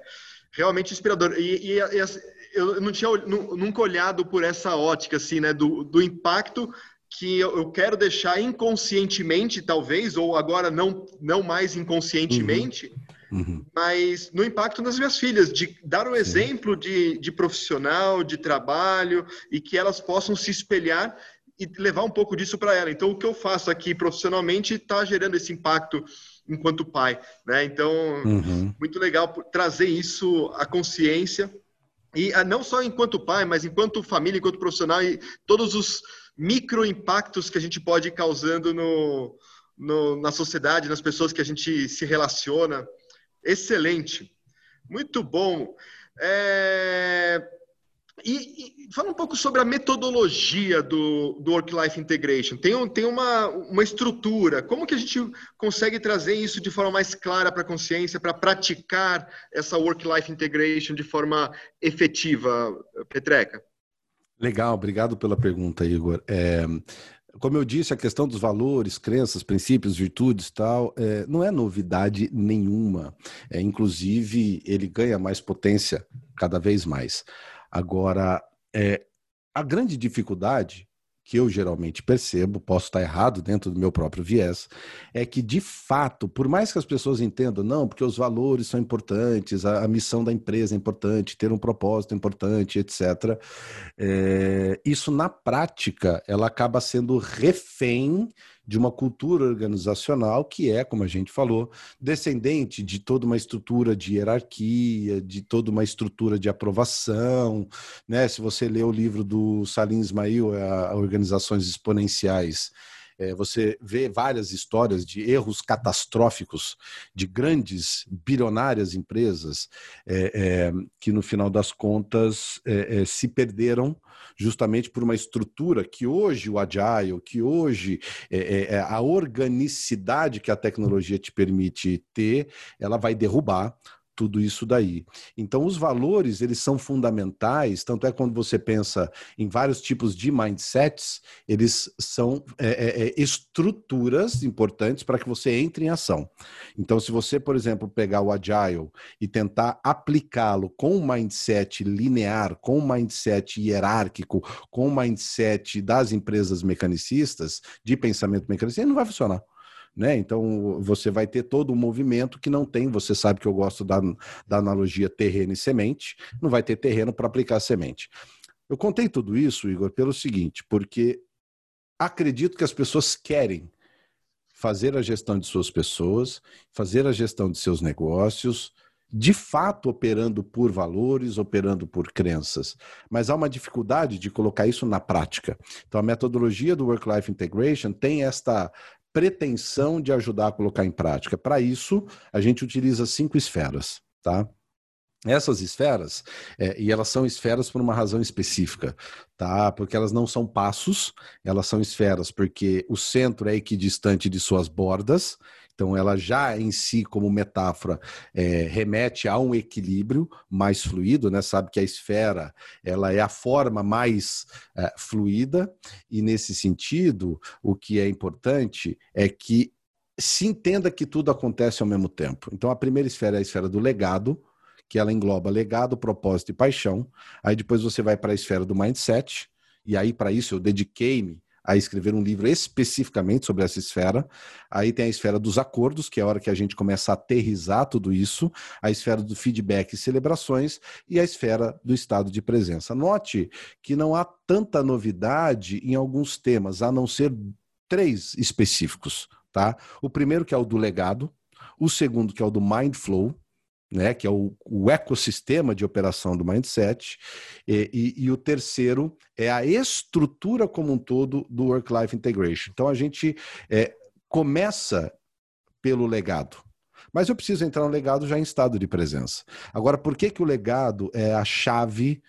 realmente inspirador. E, e, e eu não tinha nunca olhado por essa ótica assim, né? do, do impacto que eu quero deixar inconscientemente, talvez, ou agora não, não mais inconscientemente, uhum Uhum. Mas no impacto nas minhas filhas, de dar o um exemplo de, de profissional, de trabalho, e que elas possam se espelhar e levar um pouco disso para ela. Então, o que eu faço aqui profissionalmente está gerando esse impacto enquanto pai, né? Então, uhum. muito legal trazer isso à consciência e ah, não só enquanto pai, mas enquanto família, enquanto profissional e todos os micro impactos que a gente pode ir causando no, no, na sociedade, nas pessoas que a gente se relaciona. Excelente. Muito bom. É... E, e, fala um pouco sobre a metodologia do, do Work-Life Integration. Tem, tem uma, uma estrutura. Como que a gente consegue trazer isso de forma mais clara para a consciência, para praticar essa Work-Life Integration de forma efetiva, Petreca? Legal, obrigado pela pergunta, Igor. É, como eu disse, a questão dos valores, crenças, princípios, virtudes tal, é, não é novidade nenhuma. É, inclusive, ele ganha mais potência cada vez mais. Agora, é, a grande dificuldade que eu geralmente percebo, posso estar errado dentro do meu próprio viés, é que de fato, por mais que as pessoas entendam, não, porque os valores são importantes, a, a missão da empresa é importante, ter um propósito é importante, etc. É, isso na prática, ela acaba sendo refém de uma cultura organizacional que é, como a gente falou, descendente de toda uma estrutura de hierarquia, de toda uma estrutura de aprovação. Né? Se você lê o livro do Salim Ismail, a Organizações Exponenciais, é, você vê várias histórias de erros catastróficos de grandes, bilionárias empresas é, é, que, no final das contas, é, é, se perderam justamente por uma estrutura que hoje o Agile, que hoje é, é, é, a organicidade que a tecnologia te permite ter, ela vai derrubar tudo isso daí. Então, os valores, eles são fundamentais, tanto é quando você pensa em vários tipos de mindsets, eles são é, é, é estruturas importantes para que você entre em ação. Então, se você, por exemplo, pegar o Agile e tentar aplicá-lo com um mindset linear, com um mindset hierárquico, com um mindset das empresas mecanicistas, de pensamento mecanicista, não vai funcionar. Né? Então você vai ter todo um movimento que não tem. Você sabe que eu gosto da, da analogia terreno e semente, não vai ter terreno para aplicar semente. Eu contei tudo isso, Igor, pelo seguinte, porque acredito que as pessoas querem fazer a gestão de suas pessoas, fazer a gestão de seus negócios, de fato operando por valores, operando por crenças. Mas há uma dificuldade de colocar isso na prática. Então, a metodologia do Work-Life Integration tem esta pretensão de ajudar a colocar em prática. Para isso, a gente utiliza cinco esferas, tá? Essas esferas, é, e elas são esferas por uma razão específica, tá? Porque elas não são passos, elas são esferas porque o centro é equidistante de suas bordas, então, ela já em si, como metáfora, é, remete a um equilíbrio mais fluido, né? Sabe que a esfera ela é a forma mais é, fluida, e nesse sentido, o que é importante é que se entenda que tudo acontece ao mesmo tempo. Então, a primeira esfera é a esfera do legado, que ela engloba legado, propósito e paixão. Aí depois você vai para a esfera do mindset, e aí para isso eu dediquei-me a escrever um livro especificamente sobre essa esfera. Aí tem a esfera dos acordos, que é a hora que a gente começa a aterrizar tudo isso, a esfera do feedback e celebrações e a esfera do estado de presença. Note que não há tanta novidade em alguns temas, a não ser três específicos, tá? O primeiro que é o do legado, o segundo que é o do mind flow, né, que é o, o, ecossistema de operação do mindset, e, e, e, o terceiro é a estrutura como um todo do work-life integration. Então a gente é, começa pelo legado. Mas eu preciso entrar no legado já em estado de presença. Agora, por que, que o legado é a chave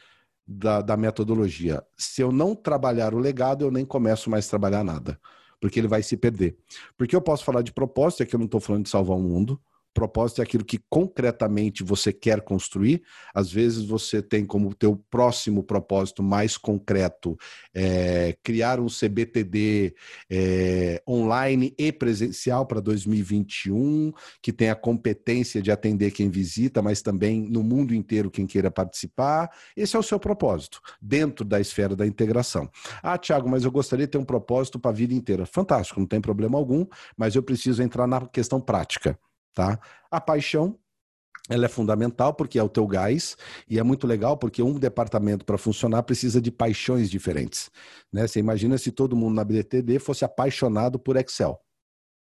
da, da metodologia? Se eu não trabalhar o legado, eu nem começo mais a trabalhar nada porque ele vai se perder. Porque eu posso falar de propósito, é que eu não estou falando de salvar o mundo, propósito é aquilo que concretamente você quer construir. Às vezes você tem como teu próximo propósito mais concreto é, criar um CBTD é, online e presencial para 2021, que tenha a competência de atender quem visita, mas também no mundo inteiro quem queira participar. Esse é o seu propósito, dentro da esfera da integração. Ah, Tiago, mas eu gostaria de ter um propósito para a vida inteira. Fantástico, não tem problema algum, mas eu preciso entrar na questão prática tá? A paixão ela é fundamental porque é o teu gás e é muito legal porque um departamento para funcionar precisa de paixões diferentes, né? Você imagina se todo mundo na BTD fosse apaixonado por Excel.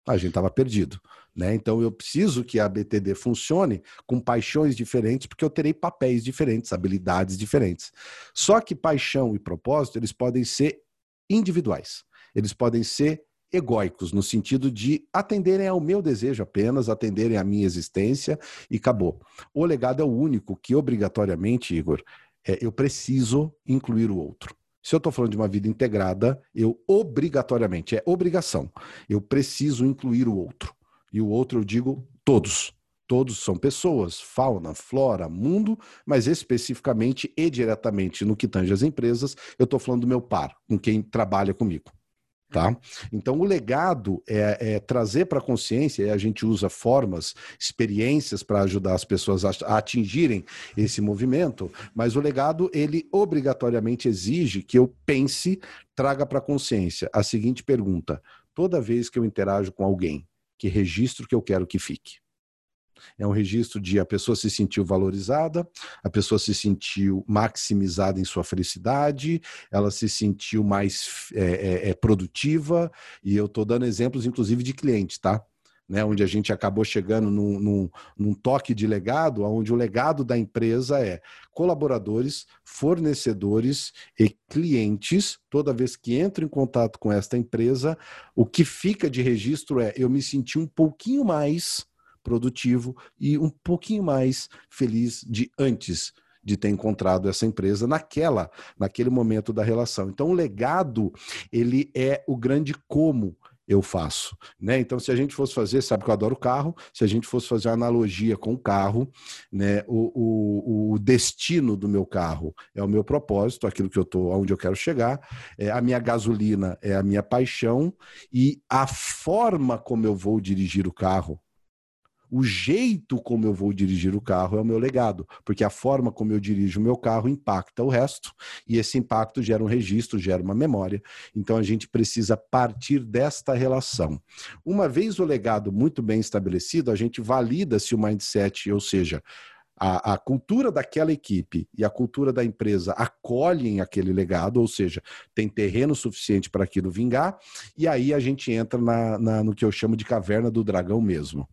A gente estava perdido, né? Então eu preciso que a BTD funcione com paixões diferentes porque eu terei papéis diferentes, habilidades diferentes. Só que paixão e propósito, eles podem ser individuais. Eles podem ser egóicos, no sentido de atenderem ao meu desejo apenas, atenderem à minha existência e acabou. O legado é o único que, obrigatoriamente, Igor, é, eu preciso incluir o outro. Se eu estou falando de uma vida integrada, eu obrigatoriamente, é obrigação, eu preciso incluir o outro. E o outro eu digo todos. Todos são pessoas, fauna, flora, mundo, mas especificamente e diretamente no que tange as empresas, eu estou falando do meu par, com quem trabalha comigo. Tá? Então, o legado é, é trazer para a consciência, e a gente usa formas, experiências para ajudar as pessoas a, a, atingirem esse movimento, mas o legado, ele obrigatoriamente exige que eu pense, traga para a consciência a seguinte pergunta: toda vez que eu interajo com alguém, que registro que eu quero que fique? É um registro de a pessoa se sentiu valorizada, a pessoa se sentiu maximizada em sua felicidade, ela se sentiu mais é, é, é produtiva, e eu estou dando exemplos, inclusive, de clientes, tá? Né, onde a gente acabou chegando num, num, num, toque de legado, onde o legado da empresa é colaboradores, fornecedores e clientes. Toda vez que entro em contato com esta empresa, o que fica de registro é eu me senti um pouquinho mais produtivo e um pouquinho mais feliz de antes de ter encontrado essa empresa naquela, naquele momento da relação. Então o legado, ele é o grande como eu faço, né? Então se a gente fosse fazer, sabe que eu adoro carro, se a gente fosse fazer uma analogia com o carro, né, o, o, o destino do meu carro é o meu propósito, aquilo que eu tô, aonde eu quero chegar, é, a minha gasolina é a minha paixão e a forma como eu vou dirigir o carro o jeito como eu vou dirigir o carro é o meu legado, porque a forma como eu dirijo o meu carro impacta o resto, e esse impacto gera um registro, gera uma memória. Então a gente precisa partir desta relação. Uma vez o legado muito bem estabelecido, a gente valida se o mindset, ou seja, a, a, cultura daquela equipe e a cultura da empresa acolhem aquele legado, ou seja, tem terreno suficiente para aquilo vingar, e aí a gente entra na, na, no que eu chamo de caverna do dragão mesmo.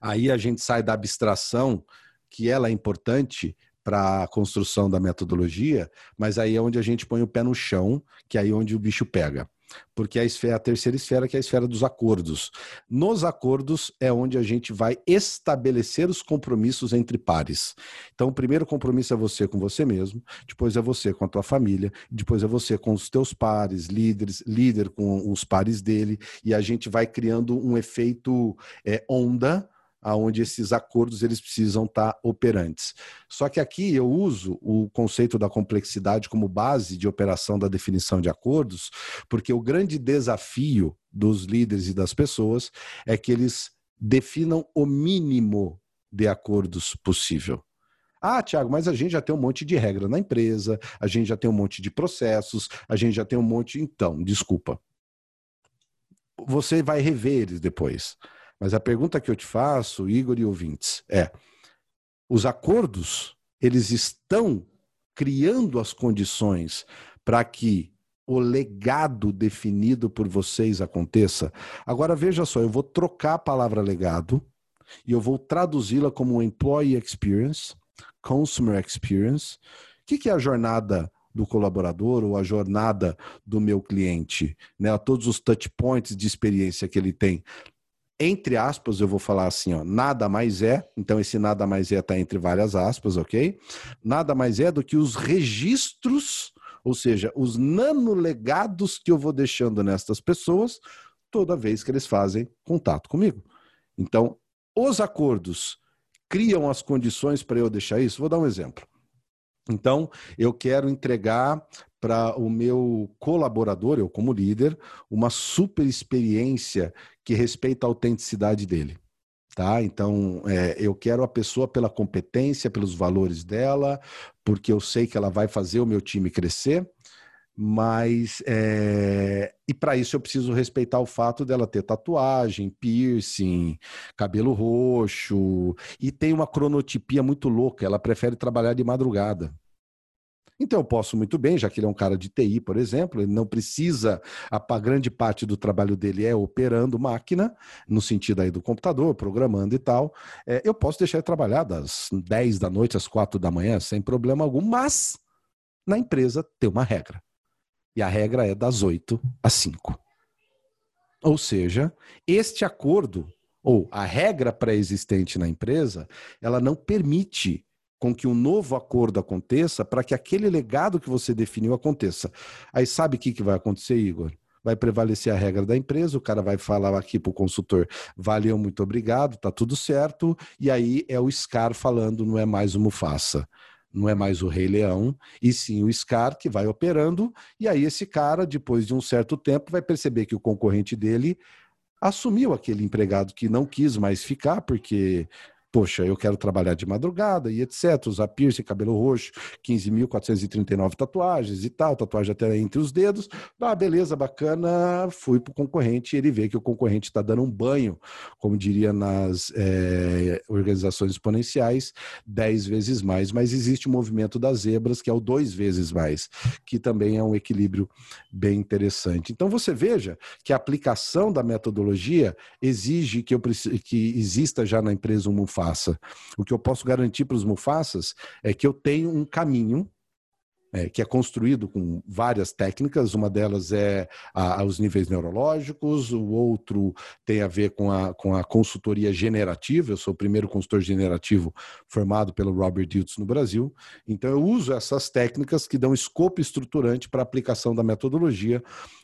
Aí a gente sai da abstração, que ela é importante, para a construção da metodologia, mas aí é onde a gente põe o pé no chão, que é aí onde o bicho pega porque a, esfera, a terceira esfera que é a esfera dos acordos. Nos acordos é onde a gente vai estabelecer os compromissos entre pares. Então, o primeiro compromisso é você com você mesmo, depois é você com a tua família, depois é você com os teus pares, líderes, líder com os pares dele, e a gente vai criando um efeito é, onda aonde esses acordos eles precisam estar operantes. Só que aqui eu uso o conceito da complexidade como base de operação da definição de acordos, porque o grande desafio dos líderes e das pessoas é que eles definam o mínimo de acordos possível. Ah, Tiago, mas a gente já tem um monte de regra na empresa, a gente já tem um monte de processos, a gente já tem um monte. Então, desculpa. Você vai rever eles depois. Mas a pergunta que eu te faço, Igor e ouvintes, é: os acordos, eles estão criando as condições para que o legado definido por vocês aconteça? Agora veja só, eu vou trocar a palavra legado e eu vou traduzi-la como employee experience, consumer experience. O que é a jornada do colaborador ou a jornada do meu cliente, né? Todos os touch points de experiência que ele tem entre aspas, eu vou falar assim, ó, nada mais é, então esse nada mais é está entre várias aspas, ok? Nada mais é do que os registros, ou seja, os nanolegados que eu vou deixando nestas pessoas toda vez que eles fazem contato comigo. Então, os acordos criam as condições para eu deixar isso. Vou dar um exemplo. Então, eu quero entregar para o meu colaborador, eu como líder, uma super experiência que respeita a autenticidade dele. Tá? Então, é, eu quero a pessoa pela competência, pelos valores dela, porque eu sei que ela vai fazer o meu time crescer, mas é... e para isso eu preciso respeitar o fato dela ter tatuagem, piercing, cabelo roxo e tem uma cronotipia muito louca. Ela prefere trabalhar de madrugada. Então eu posso muito bem, já que ele é um cara de TI, por exemplo, ele não precisa, a grande parte do trabalho dele é operando máquina, no sentido aí do computador, programando e tal. É, eu posso deixar ele trabalhar das 10 da noite às 4 da manhã, sem problema algum, mas na empresa tem uma regra. E a regra é das 8 às 5. Ou seja, este acordo, ou a regra pré-existente na empresa, ela não permite com que um novo acordo aconteça para que aquele legado que você definiu aconteça. Aí sabe o que, que vai acontecer, Igor? Vai prevalecer a regra da empresa, o cara vai falar aqui para o consultor, valeu, muito obrigado, tá tudo certo, e aí é o Scar falando, não é mais o Mufasa não é mais o Rei Leão, e sim o Scar que vai operando, e aí esse cara, depois de um certo tempo, vai perceber que o concorrente dele assumiu aquele empregado que não quis mais ficar, porque poxa, eu quero trabalhar de madrugada e etc. Usar piercing, cabelo roxo, 15.439 tatuagens e tal, tatuagem até entre os dedos. Ah, beleza, bacana. Fui para o concorrente e ele vê que o concorrente está dando um banho, como diria nas é, organizações exponenciais, 10 vezes mais. Mas existe o movimento das zebras, que é o dois vezes mais, que também é um equilíbrio bem interessante. Então você veja que a aplicação da metodologia exige que, eu, que exista já na empresa um Mufasa. O que eu posso garantir para os Mufasas é que eu tenho um caminho é, que é construído com várias técnicas. Uma delas é a, os níveis neurológicos, o outro tem a ver com a, com a consultoria generativa. Eu sou o primeiro consultor generativo formado pelo Robert Diltz no Brasil. Então, eu uso essas técnicas que dão escopo estruturante para a aplicação da metodologia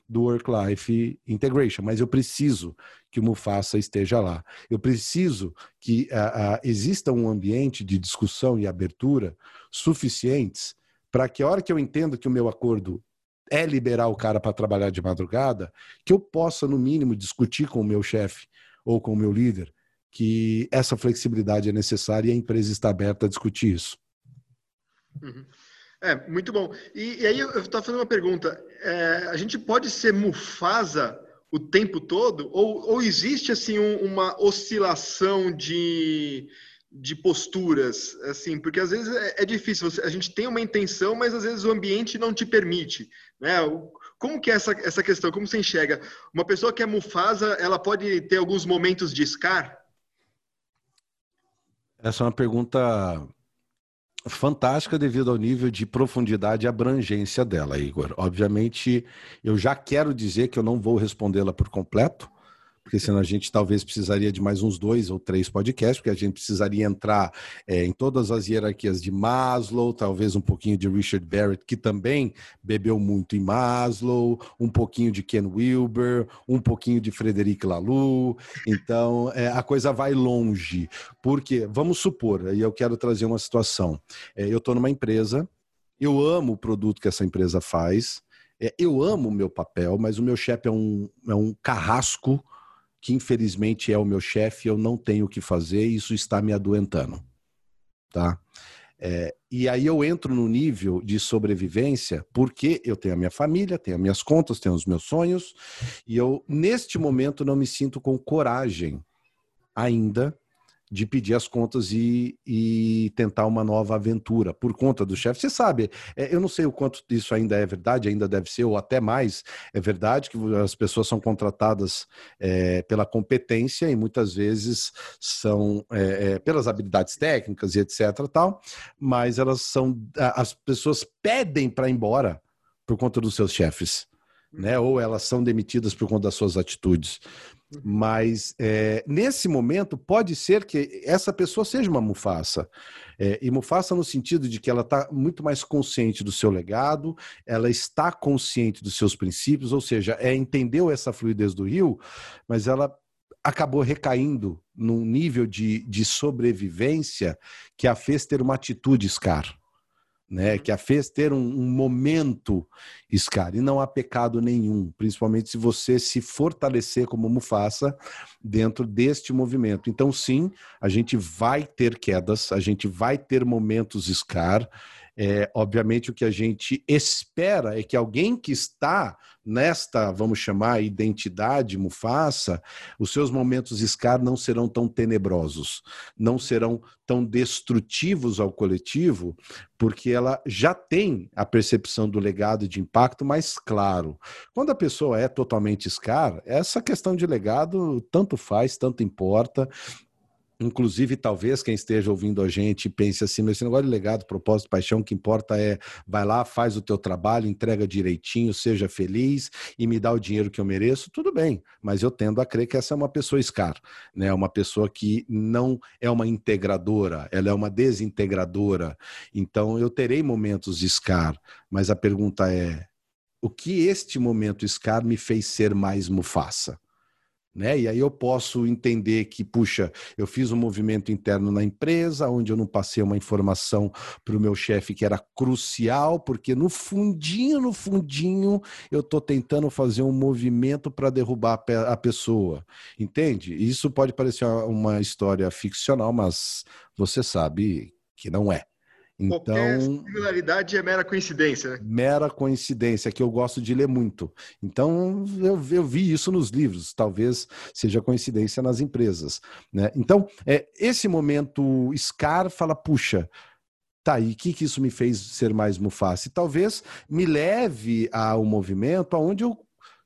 do Work-Life Integration, mas eu preciso que o Mufasa esteja lá. Eu preciso que uh, uh, exista um ambiente de discussão e abertura suficientes para que a hora que eu entendo que o meu acordo é liberar o cara para trabalhar de madrugada, que eu possa, no mínimo, discutir com o meu chefe ou com o meu líder que essa flexibilidade é necessária e a empresa está aberta a discutir isso. Uhum. É, muito bom. E, e aí eu estava fazendo uma pergunta. É, a gente pode ser Mufasa o tempo todo? Ou, ou existe assim um, uma oscilação de, de posturas, assim, porque às vezes é, é difícil. a gente tem uma intenção, mas às vezes o ambiente não te permite, né? Como que é essa, essa questão? Como você enxerga? Uma pessoa que é Mufasa, ela pode ter alguns momentos de Scar? Essa é uma pergunta fantástica devido ao nível de profundidade e abrangência dela, Igor. Obviamente, eu já quero dizer que eu não vou respondê-la por completo, porque senão a gente talvez precisaria de mais uns dois ou três podcasts, porque a gente precisaria entrar é, em todas as hierarquias de Maslow, talvez um pouquinho de Richard Barrett, que também bebeu muito em Maslow, um pouquinho de Ken Wilber, um pouquinho de Frederic Laloux. Então, é, a coisa vai longe. Porque, vamos supor, aí eu quero trazer uma situação. É, eu estou numa empresa, eu amo o produto que essa empresa faz, eu amo o meu papel, mas o meu chefe é um, é um carrasco que infelizmente é o meu chefe, eu não tenho o que fazer isso está me adoentando. Tá? É, e aí eu entro no nível de sobrevivência porque eu tenho a minha família, tenho as minhas contas, tenho os meus sonhos, e eu, neste momento, não me sinto com coragem ainda de pedir as contas e, e tentar uma nova aventura por conta do chefe. Você sabe, é, eu não sei o quanto isso ainda é verdade, ainda deve ser, ou até mais, é verdade que as pessoas são contratadas é, pela competência e muitas vezes são é, é pelas habilidades técnicas e etc. tal, mas elas são. As pessoas pedem para ir embora por conta dos seus chefes. Né? Ou elas são demitidas por conta das suas atitudes. Mas é, nesse momento pode ser que essa pessoa seja uma Mufasa. É, e Mufasa no sentido de que ela está muito mais consciente do seu legado, ela está consciente dos seus princípios, ou seja, é, entendeu essa fluidez do rio, mas ela acabou recaindo num nível de, de sobrevivência que a fez ter uma atitude Scar né, uhum. que a fez ter um, um, momento, Scar, e não há pecado nenhum, principalmente se você se fortalecer como Mufasa dentro deste movimento. Então, sim, a gente vai ter quedas, a gente vai ter momentos Scar, é, obviamente, o que a gente espera é que alguém que está nesta, vamos chamar, identidade Mufasa, os seus momentos Scar não serão tão tenebrosos, não serão tão destrutivos ao coletivo, porque ela já tem a percepção do legado de impacto mais claro. Quando a pessoa é totalmente Scar, essa questão de legado tanto faz, tanto importa, Inclusive, talvez quem esteja ouvindo a gente pense assim, mas esse negócio de legado, propósito, paixão, o que importa é vai lá, faz o teu trabalho, entrega direitinho, seja feliz e me dá o dinheiro que eu mereço, tudo bem, mas eu tendo a crer que essa é uma pessoa SCAR, né? uma pessoa que não é uma integradora, ela é uma desintegradora. Então, eu terei momentos de SCAR, mas a pergunta é, o que este momento SCAR me fez ser mais Mufasa? Né? E aí eu posso entender que, puxa, eu fiz um movimento interno na empresa, onde eu não passei uma informação para o meu chefe que era crucial, porque no fundinho, no fundinho, eu estou tentando fazer um movimento para derrubar a pessoa. Entende? Isso pode parecer uma história ficcional, mas você sabe que não é. Então, Qualquer singularidade é mera coincidência, né? Mera coincidência, que eu gosto de ler muito. Então, eu, eu vi isso nos livros, talvez seja coincidência nas empresas. Né? Então, é, esse momento, Scar fala, puxa, tá aí, o que, que isso me fez ser mais Mufasa? E talvez me leve a um movimento onde eu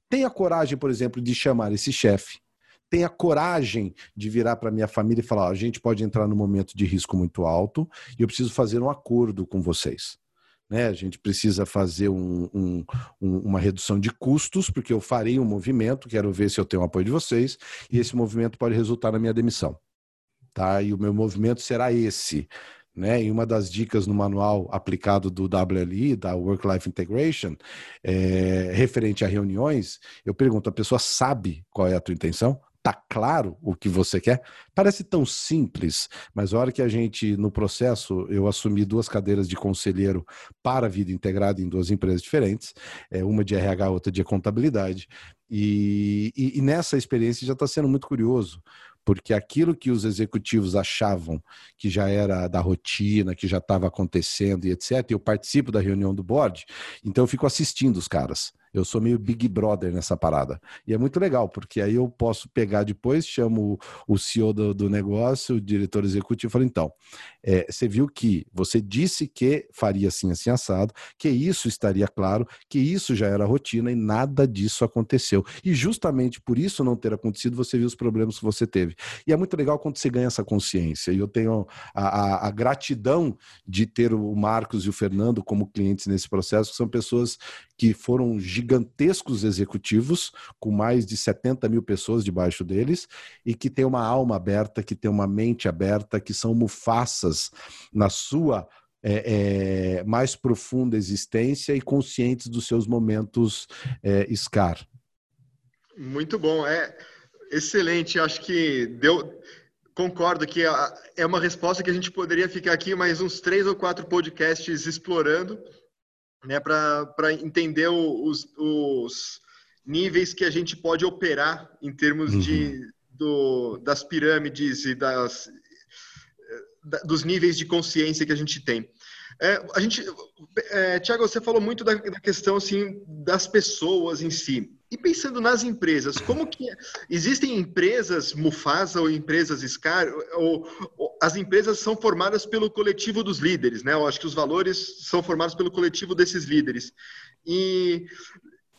tenha coragem, por exemplo, de chamar esse chefe tenha coragem de virar para minha família e falar: a gente pode entrar num momento de risco muito alto e eu preciso fazer um acordo com vocês. Né? A gente precisa fazer um, um, uma redução de custos, porque eu farei um movimento, quero ver se eu tenho o apoio de vocês, e esse movimento pode resultar na minha demissão. Tá? E o meu movimento será esse. Né? E uma das dicas no manual aplicado do WLI, da Work Life Integration, é, referente a reuniões, eu pergunto: a pessoa sabe qual é a tua intenção? Tá claro o que você quer? Parece tão simples, mas a hora que a gente, no processo, eu assumi duas cadeiras de conselheiro para a vida integrada em duas empresas diferentes, é, uma de RH, outra de contabilidade, e, e, e nessa experiência já está sendo muito curioso, porque aquilo que os executivos achavam que já era da rotina, que já estava acontecendo e etc., eu participo da reunião do board, então eu fico assistindo os caras. Eu sou meio Big Brother nessa parada. E é muito legal, porque aí eu posso pegar depois, chamo o CEO do, do negócio, o diretor executivo, e falo: então, é, você viu que você disse que faria assim, assim, assado, que isso estaria claro, que isso já era rotina e nada disso aconteceu. E justamente por isso não ter acontecido, você viu os problemas que você teve. E é muito legal quando você ganha essa consciência. E eu tenho a, a, a gratidão de ter o Marcos e o Fernando como clientes nesse processo, que são pessoas que foram gigantescos executivos, com mais de 70 mil pessoas debaixo deles, e que têm uma alma aberta, que têm uma mente aberta, que são mufaças na sua é, é, mais profunda existência e conscientes dos seus momentos é, SCAR. Muito bom, é excelente. Acho que deu. Concordo que é uma resposta que a gente poderia ficar aqui mais uns três ou quatro podcasts explorando né, para entender os, os, níveis que a gente pode operar em termos uhum. de, do, das pirâmides e das, da, dos níveis de consciência que a gente tem. É, a gente, é, Tiago, você falou muito da, da, questão assim das pessoas em si. E pensando nas empresas, como que existem empresas Mufasa ou empresas Scar ou, ou, as empresas são formadas pelo coletivo dos líderes, né? Eu acho que os valores são formados pelo coletivo desses líderes. E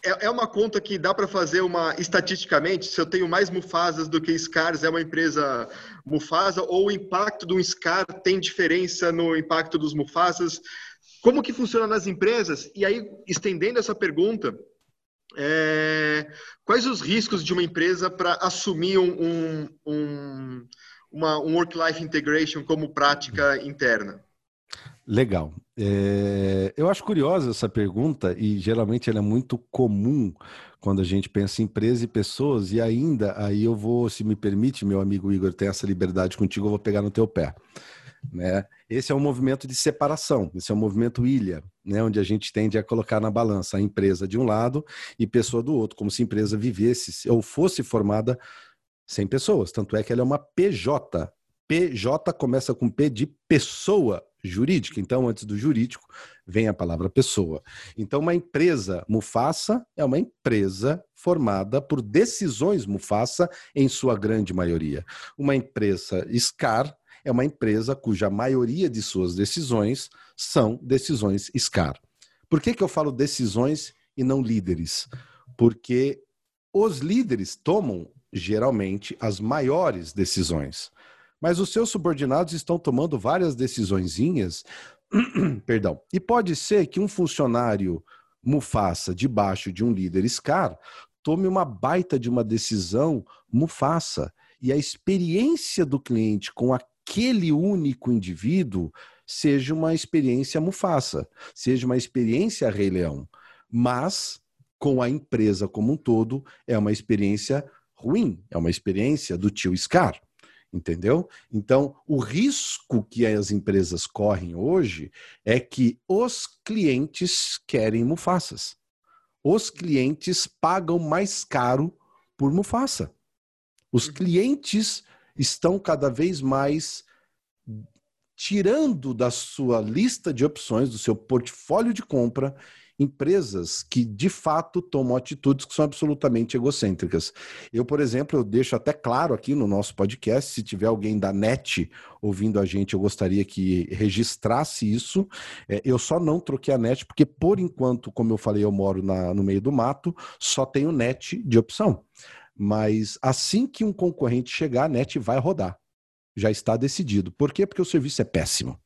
é, é uma conta que dá para fazer uma estatisticamente, se eu tenho mais Mufasas do que Scars, é uma empresa Mufasa ou o impacto de um Scar tem diferença no impacto dos Mufasas? Como que funciona nas empresas? E aí, estendendo essa pergunta, é, quais os riscos de uma empresa para assumir um, um, uma, um work-life integration como prática interna? Legal. É, eu acho curiosa essa pergunta e geralmente ela é muito comum quando a gente pensa em empresa e pessoas, e ainda aí eu vou, se me permite, meu amigo Igor, tem essa liberdade contigo, eu vou pegar no teu pé. Né? Esse é um movimento de separação, esse é um movimento ilha, né? onde a gente tende a colocar na balança a empresa de um lado e pessoa do outro, como se a empresa vivesse ou fosse formada sem pessoas. Tanto é que ela é uma PJ. PJ começa com P de pessoa jurídica. Então, antes do jurídico, vem a palavra pessoa. Então, uma empresa Mufasa é uma empresa formada por decisões Mufasa, em sua grande maioria. Uma empresa SCAR é uma empresa cuja maioria de suas decisões são decisões SCAR. Por que, que eu falo decisões e não líderes? Porque os líderes tomam geralmente as maiores decisões, mas os seus subordinados estão tomando várias decisõezinhas, [clears throat] perdão. E pode ser que um funcionário Mufasa debaixo de um líder SCAR tome uma baita de uma decisão Mufasa e a experiência do cliente com a aquele único indivíduo seja uma experiência Mufasa, seja uma experiência Rei Leão. Mas, com a empresa como um todo, é uma experiência ruim, é uma experiência do tio Scar. Entendeu? Então, o risco que as empresas correm hoje é que os clientes querem Mufasas. Os clientes pagam mais caro por Mufasa. Os uhum. clientes estão cada vez mais tirando da sua lista de opções, do seu portfólio de compra, empresas que de fato tomam atitudes que são absolutamente egocêntricas. Eu, por exemplo, eu deixo até claro aqui no nosso podcast, se tiver alguém da NET ouvindo a gente, eu gostaria que registrasse isso. É, eu só não troquei a NET porque, por enquanto, como eu falei, eu moro na, no meio do mato, só tenho NET de opção. Mas assim que um concorrente chegar, a net vai rodar. Já está decidido. Por quê? Porque o serviço é péssimo.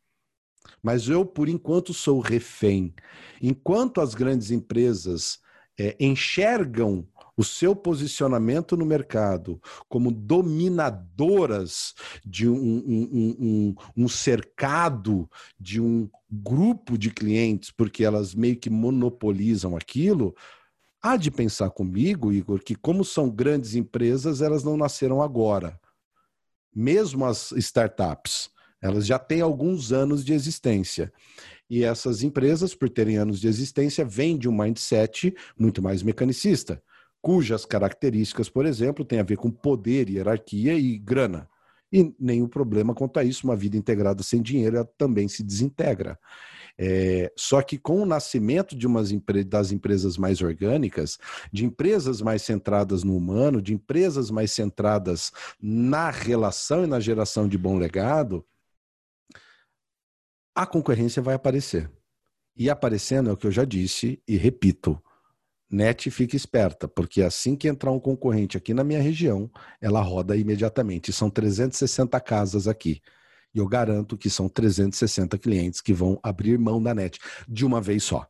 Mas eu, por enquanto, sou refém. Enquanto as grandes empresas é, enxergam o seu posicionamento no mercado como dominadoras de um, um, um, um, cercado, de um grupo de clientes, porque elas meio que monopolizam aquilo, Há de pensar comigo, Igor, que como são grandes empresas, elas não nasceram agora. Mesmo as startups, elas já têm alguns anos de existência. E essas empresas, por terem anos de existência, vêm de um mindset muito mais mecanicista, cujas características, por exemplo, têm a ver com poder, hierarquia e grana. E nenhum problema quanto a isso, uma vida integrada sem dinheiro também se desintegra. É, só que com o nascimento de umas das empresas mais orgânicas, de empresas mais centradas no humano, de empresas mais centradas na relação e na geração de bom legado, a concorrência vai aparecer. E aparecendo é o que eu já disse e repito. Net fica esperta, porque assim que entrar um concorrente aqui na minha região, ela roda imediatamente. São 360 casas aqui. E eu garanto que são 360 clientes que vão abrir mão da net de uma vez só.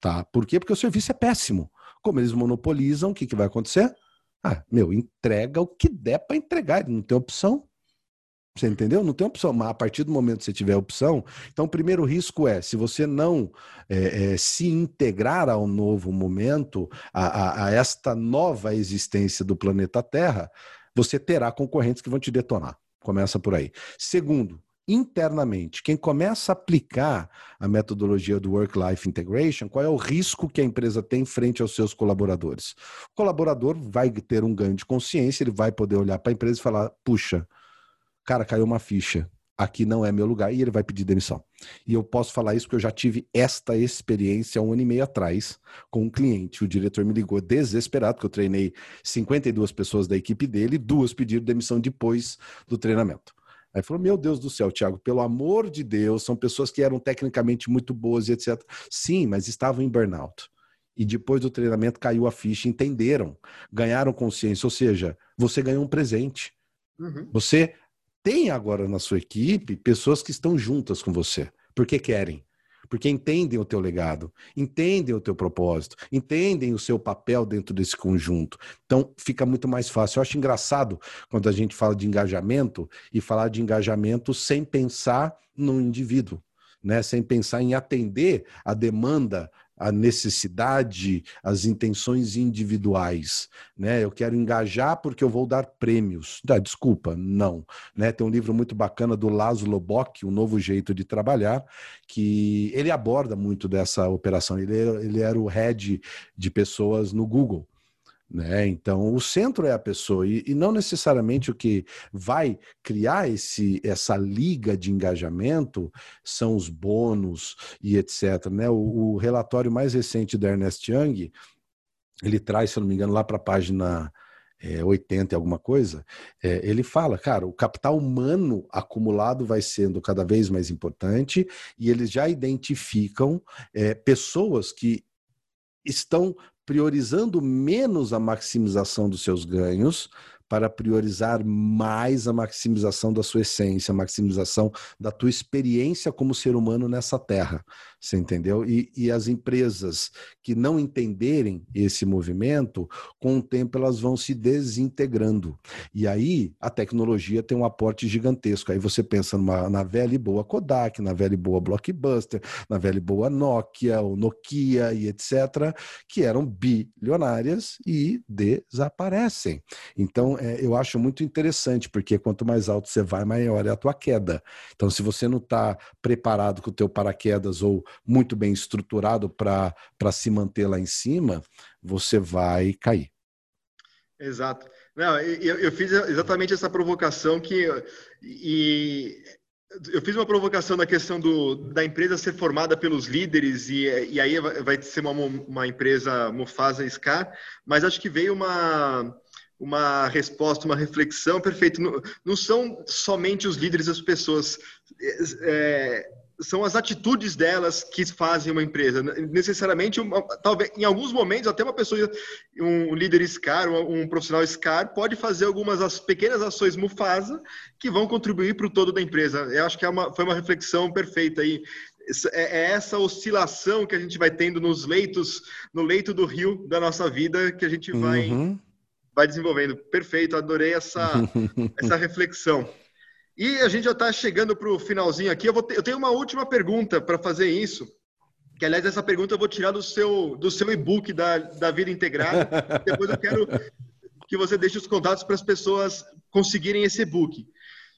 Tá? Por quê? Porque o serviço é péssimo. Como eles monopolizam, o que, que vai acontecer? Ah, meu, entrega o que der para entregar, não tem opção. Você entendeu? Não tem opção, mas a partir do momento que você tiver opção, então o primeiro risco é, se você não é, é, se integrar ao novo momento, a, a, a, esta nova existência do planeta Terra, você terá concorrentes que vão te detonar. Começa por aí. Segundo, internamente, quem começa a aplicar a metodologia do Work-Life Integration, qual é o risco que a empresa tem frente aos seus colaboradores? O colaborador vai ter um ganho de consciência, ele vai poder olhar para a empresa e falar: puxa, cara, caiu uma ficha. Aqui não é meu lugar e ele vai pedir demissão. E eu posso falar isso porque eu já tive esta experiência um ano e meio atrás com um cliente. O diretor me ligou desesperado, porque eu treinei 52 pessoas da equipe dele, duas pediram demissão depois do treinamento. Aí falou: Meu Deus do céu, Tiago, pelo amor de Deus, são pessoas que eram tecnicamente muito boas e etc. Sim, mas estavam em burnout. E depois do treinamento caiu a ficha, entenderam, ganharam consciência. Ou seja, você ganhou um presente. Uhum. Você tem agora na sua equipe pessoas que estão juntas com você, porque querem, porque entendem o teu legado, entendem o teu propósito, entendem o seu papel dentro desse conjunto. Então fica muito mais fácil. Eu acho engraçado quando a gente fala de engajamento e falar de engajamento sem pensar no indivíduo. Né, sem pensar em atender a demanda a necessidade, as intenções individuais, né? Eu quero engajar porque eu vou dar prêmios. Ah, desculpa, não, né? Tem um livro muito bacana do Laszlo Bock, O Novo Jeito de Trabalhar, que ele aborda muito dessa operação. Ele, ele era o head de pessoas no Google. Né? Então, o centro é a pessoa e, e, não necessariamente o que vai criar esse, essa liga de engajamento são os bônus e etc. Né? O, o relatório mais recente da Ernest Young ele traz, se eu não me engano, lá para a página é, 80 e alguma coisa, é, ele fala, cara, o capital humano acumulado vai sendo cada vez mais importante e eles já identificam é, pessoas que estão priorizando menos a maximização dos seus ganhos para priorizar mais a maximização da sua essência, a maximização da tua experiência como ser humano nessa terra. Você entendeu? E, e as empresas que não entenderem esse movimento, com o tempo elas vão se desintegrando. E aí a tecnologia tem um aporte gigantesco. Aí você pensa numa, na velha e boa Kodak, na velha e boa Blockbuster, na velha e boa Nokia, ou Nokia e etc., que eram bilionárias e desaparecem. Então, é, eu acho muito interessante, porque quanto mais alto você vai, maior é a tua queda. Então, se você não está preparado com o teu paraquedas ou muito bem estruturado para se manter lá em cima, você vai cair. Exato. Não, eu, eu fiz exatamente essa provocação que e eu fiz uma provocação na questão do, da empresa ser formada pelos líderes e, e aí vai ser uma, uma empresa Mufasa Scar, mas acho que veio uma uma resposta, uma reflexão perfeita. Não, não são somente os líderes, as pessoas. É, são as atitudes delas que fazem uma empresa. Necessariamente, uma, talvez em alguns momentos, até uma pessoa, um líder SCAR, um, um profissional SCAR, pode fazer algumas as pequenas ações Mufasa que vão contribuir para o todo da empresa. Eu acho que é uma, foi uma reflexão perfeita aí. É, é essa oscilação que a gente vai tendo nos leitos, no leito do rio da nossa vida, que a gente vai, uhum. Vai desenvolvendo. Perfeito, adorei essa, [laughs] essa reflexão. E a gente já está chegando para o finalzinho aqui. Eu, ter, eu, tenho uma última pergunta para fazer isso. Que, aliás, essa pergunta eu vou tirar do seu, do seu e-book da, da Vida Integrada. [laughs] Depois eu quero que você deixe os contatos para as pessoas conseguirem esse e-book.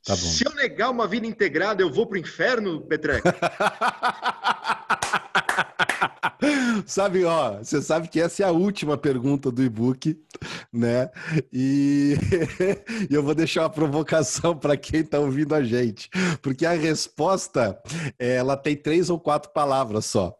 Tá Se eu negar uma vida integrada, eu vou para o inferno, Petreca? [laughs] sabe, ó, você sabe que essa é a última pergunta do e-book. né? E [laughs] eu vou deixar uma provocação para quem está ouvindo a gente, porque a resposta ela tem três ou quatro palavras só.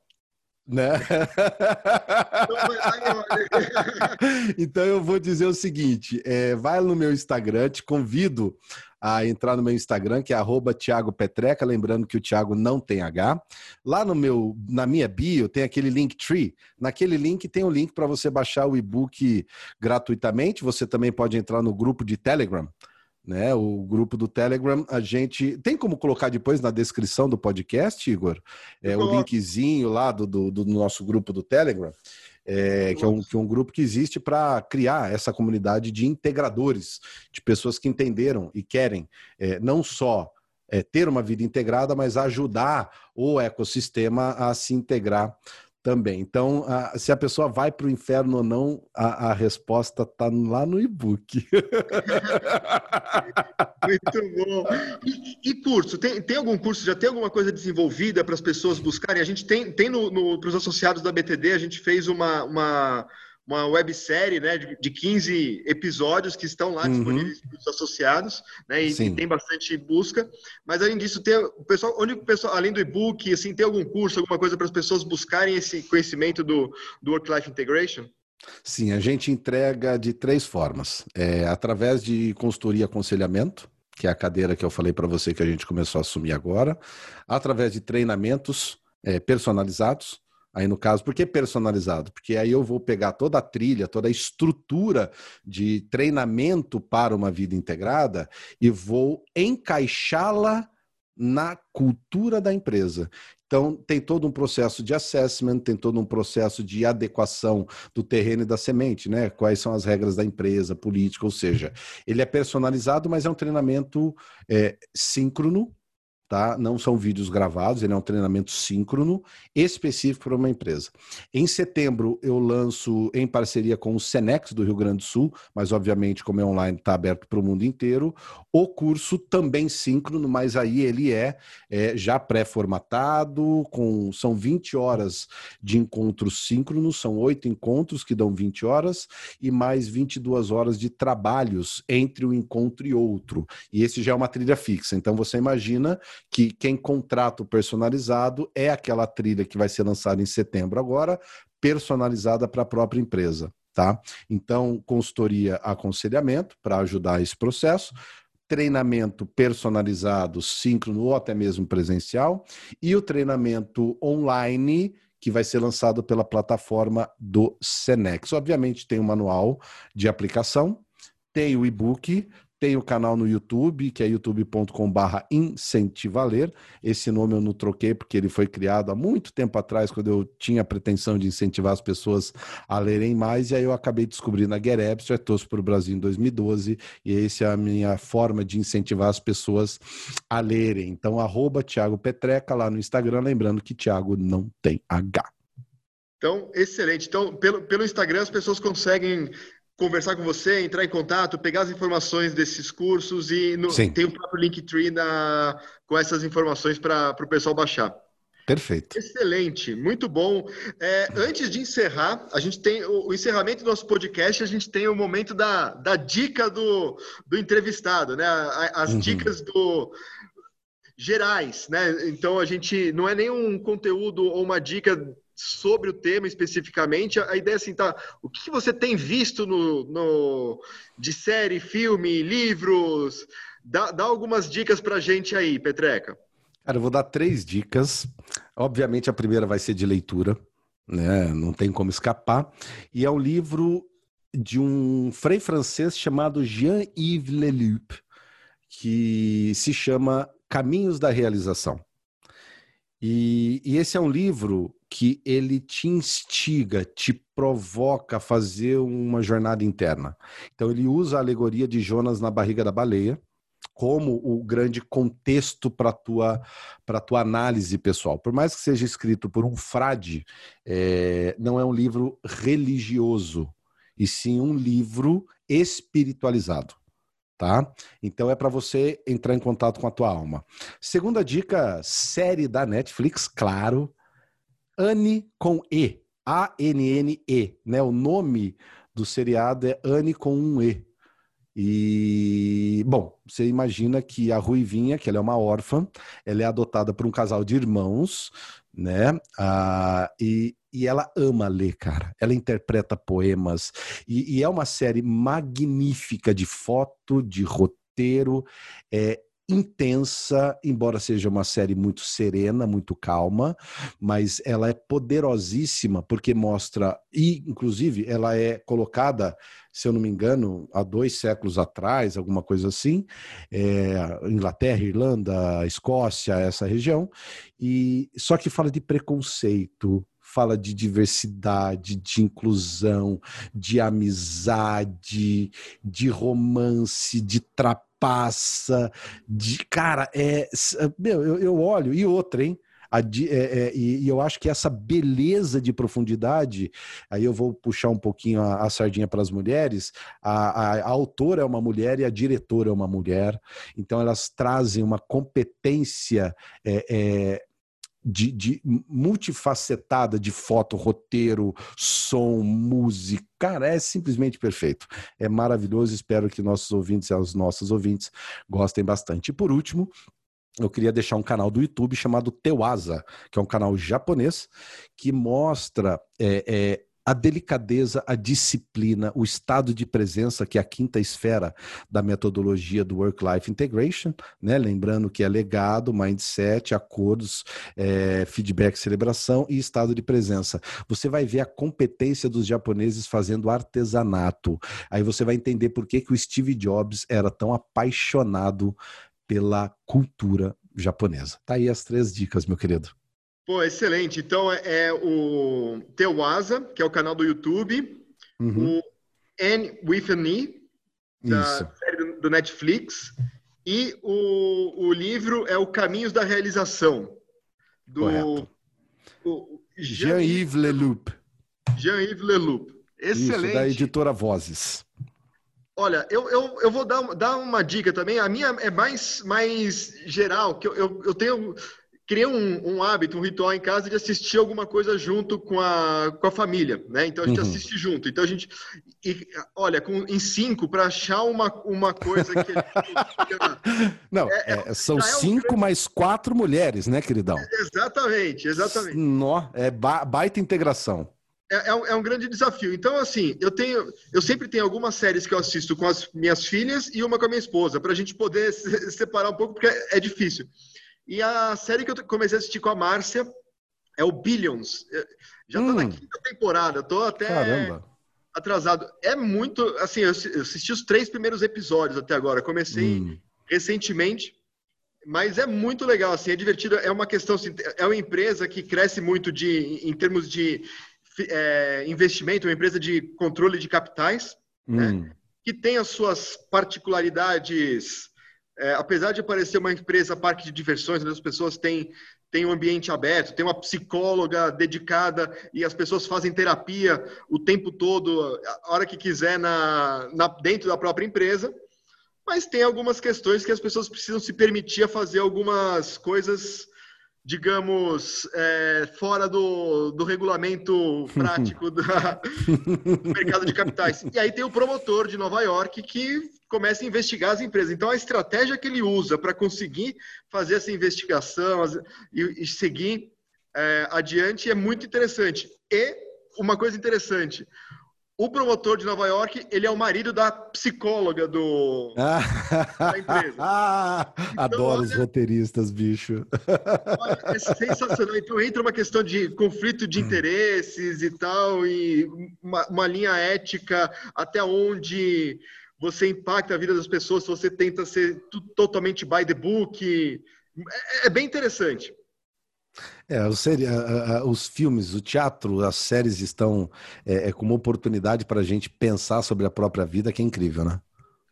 Né? [laughs] então eu vou dizer o seguinte: é, vai no meu Instagram, te convido a entrar no meu Instagram, que é arroba Thiago Petreca, lembrando que o Thiago não tem H. Lá no meu, na minha bio tem aquele link tree. Naquele link tem o um link para você baixar o e-book gratuitamente. Você também pode entrar no grupo de Telegram. Né, o grupo do Telegram, a gente tem como colocar depois na descrição do podcast, Igor, é, o linkzinho lá do, do, do nosso grupo do Telegram é, que, é um, que é um grupo que existe para criar essa comunidade de integradores, de pessoas que entenderam e querem é, não só é, ter uma vida integrada, mas ajudar o ecossistema a se integrar também. Então, a, se a pessoa vai para o inferno ou não, a, a resposta está lá no e-book. [laughs] Muito bom. E, e, curso? Tem, tem algum curso, já tem alguma coisa desenvolvida para as pessoas buscarem? A gente tem, tem no, no para os associados da BTD, a gente fez uma, uma uma websérie né, de, de 15 episódios que estão lá uhum. disponíveis para os associados, né, e, e, tem bastante busca. Mas além disso, tem o pessoal, onde o pessoal, além do e-book, assim, tem algum curso, alguma coisa para as pessoas buscarem esse conhecimento do, do Work-Life Integration? Sim, a gente entrega de três formas. É, através de consultoria e aconselhamento, que é a cadeira que eu falei para você que a gente começou a assumir agora, através de treinamentos é, personalizados, Aí no caso, por que personalizado? Porque aí eu vou pegar toda a trilha, toda a estrutura de treinamento para uma vida integrada e vou encaixá-la na cultura da empresa. Então, tem todo um processo de assessment, tem todo um processo de adequação do terreno e da semente, né? Quais são as regras da empresa, política, ou seja, ele é personalizado, mas é um treinamento é, síncrono, tá? Não são vídeos gravados, ele é um treinamento síncrono específico para uma empresa. Em setembro eu lanço em parceria com o Senex do Rio Grande do Sul, mas obviamente como é online está aberto para o mundo inteiro, o curso também síncrono, mas aí ele é, é já pré-formatado, com são 20 horas de encontros síncronos, são oito encontros que dão 20 horas e mais 22 horas de trabalhos entre um encontro e outro. E esse já é uma trilha fixa. Então você imagina que quem contrata o personalizado é aquela trilha que vai ser lançada em setembro agora, personalizada para a própria empresa, tá? Então, consultoria, aconselhamento para ajudar esse processo, treinamento personalizado, síncrono ou até mesmo presencial, e o treinamento online que vai ser lançado pela plataforma do Senex. Obviamente tem o um manual de aplicação, tem o e-book, tem o canal no YouTube, que é youtube.com/barra incentivaler. Esse nome eu não troquei porque ele foi criado há muito tempo atrás, quando eu tinha a pretensão de incentivar as pessoas a lerem mais. E aí eu acabei descobrindo a Get Abstract, trouxe para o Brasil em 2012. E essa é a minha forma de incentivar as pessoas a lerem. Então, arroba Thiago Petreca lá no Instagram. Lembrando que Thiago não tem H. Então, excelente. Então, pelo, pelo Instagram, as pessoas conseguem conversar com você, entrar em contato, pegar as informações desses cursos e no, tem o próprio Linktree na, com essas informações para o pessoal baixar. Perfeito. Excelente, muito bom. É, antes de encerrar, a gente tem o, o, encerramento do nosso podcast, a gente tem o momento da, da dica do, do entrevistado, né? As uhum. dicas do gerais, né? Então a gente não é nenhum conteúdo ou uma dica sobre o tema especificamente. A ideia é assim, tá? O que você tem visto no, no de série, filme, livros? Dá, dá algumas dicas pra gente aí, Petreca. Cara, eu vou dar três dicas. Obviamente, a primeira vai ser de leitura, né? Não tem como escapar. E é um livro de um frei francês chamado Jean-Yves Leloup, que se chama Caminhos da Realização. E, e, esse é um livro que ele te instiga, te provoca a fazer uma jornada interna. Então ele usa a alegoria de Jonas na barriga da baleia como o grande contexto para tua para tua análise pessoal. Por mais que seja escrito por um frade, é, não é um livro religioso e sim um livro espiritualizado. Tá? Então é para você entrar em contato com a tua alma. Segunda dica, série da Netflix, claro, Anne com E, A-N-N-E, né? O nome do seriado é Anne com um E. E, bom, você imagina que a Ruivinha, que ela é uma órfã, ela é adotada por um casal de irmãos, né? Ah, e, e ela ama ler, cara. Ela interpreta poemas. E, e é uma série magnífica de foto, de roteiro. É, intensa, embora seja uma série muito serena, muito calma, mas ela é poderosíssima porque mostra, e inclusive ela é colocada, se eu não me engano, há dois séculos atrás, alguma coisa assim, é, Inglaterra, Irlanda, Escócia, essa região, e só que fala de preconceito, fala de diversidade, de inclusão, de amizade, de romance, de trapaça, de cara, é, meu, eu, eu olho e outra, hein? A, é, é, e, e, eu acho que essa beleza de profundidade, aí eu vou puxar um pouquinho a, a sardinha para as mulheres. A, a, a, autora é uma mulher e a diretora é uma mulher, então elas trazem uma competência é, é de, de, multifacetada de foto, roteiro, som, música. Cara, é simplesmente perfeito. É maravilhoso. Espero que nossos ouvintes e as nossas ouvintes gostem bastante. E por último, eu queria deixar um canal do YouTube chamado Teuasa, que é um canal japonês que mostra é, é, a delicadeza, a disciplina, o estado de presença, que é a quinta esfera da metodologia do Work-Life Integration, né? lembrando que é legado, mindset, acordos, é, feedback, celebração e estado de presença. Você vai ver a competência dos japoneses fazendo artesanato. Aí você vai entender por que, que o Steve Jobs era tão apaixonado pela cultura japonesa. Tá aí as três dicas, meu querido. Pô, excelente. Então é, é o Teuasa, que é o canal do YouTube, uhum. o Anne with an E, da Isso. série do, do Netflix, e o, o livro é o Caminhos da Realização, do Jean-Yves Leloup. Jean-Yves Leloup. Excelente. Isso, da editora Vozes. Olha, eu, eu, eu vou dar, dar uma dica também. A minha é mais, mais geral, que eu, eu, eu tenho criei um, um, hábito, um ritual em casa de assistir alguma coisa junto com a, com a família, né? Então a gente uhum. assiste junto. Então a gente, e, olha, com, em cinco para achar uma, uma coisa que [laughs] não é, é, é são é cinco mais quatro mulheres, né, queridão? Exatamente, exatamente. Nó, é ba baita integração. É, é, um, é, um, grande desafio. Então, assim, eu tenho, eu sempre tenho algumas séries que eu assisto com as minhas filhas e uma com a minha esposa, para a gente poder se separar um pouco, porque é, é difícil. E a série que eu comecei a assistir com a Márcia é o Billions. Já tô hum. na quinta temporada, tô até Caramba. atrasado. É muito, assim, eu assisti os três primeiros episódios até agora. Comecei hum. recentemente, mas é muito legal, assim, é divertido. É uma questão, assim, é uma empresa que cresce muito de, em termos de é, investimento, uma empresa de controle de capitais, né, hum. né, que tem as suas particularidades é, apesar de parecer uma empresa parque de diversões, onde as pessoas têm, têm um ambiente aberto, tem uma psicóloga dedicada e as pessoas fazem terapia o tempo todo, a hora que quiser, na, na, dentro da própria empresa. Mas tem algumas questões que as pessoas precisam se permitir a fazer algumas coisas digamos, é, fora do, do regulamento [laughs] prático da, do mercado de capitais. E aí tem o promotor de Nova York que começa a investigar as empresas. Então, a estratégia que ele usa para conseguir fazer essa investigação e, e seguir é, adiante é muito interessante. E uma coisa interessante, o promotor de Nova York, ele é o marido da psicóloga do, da empresa. [laughs] Então, Adoro olha, os roteiristas, bicho. Olha, é sensacional. Então entra uma questão de conflito de interesses e tal, e uma, uma linha ética até onde você impacta a vida das pessoas se você tenta ser totalmente by the book. É, é bem interessante. É, os, os, filmes, o teatro, as séries estão é, é como oportunidade para a gente pensar sobre a própria vida, que é incrível, né?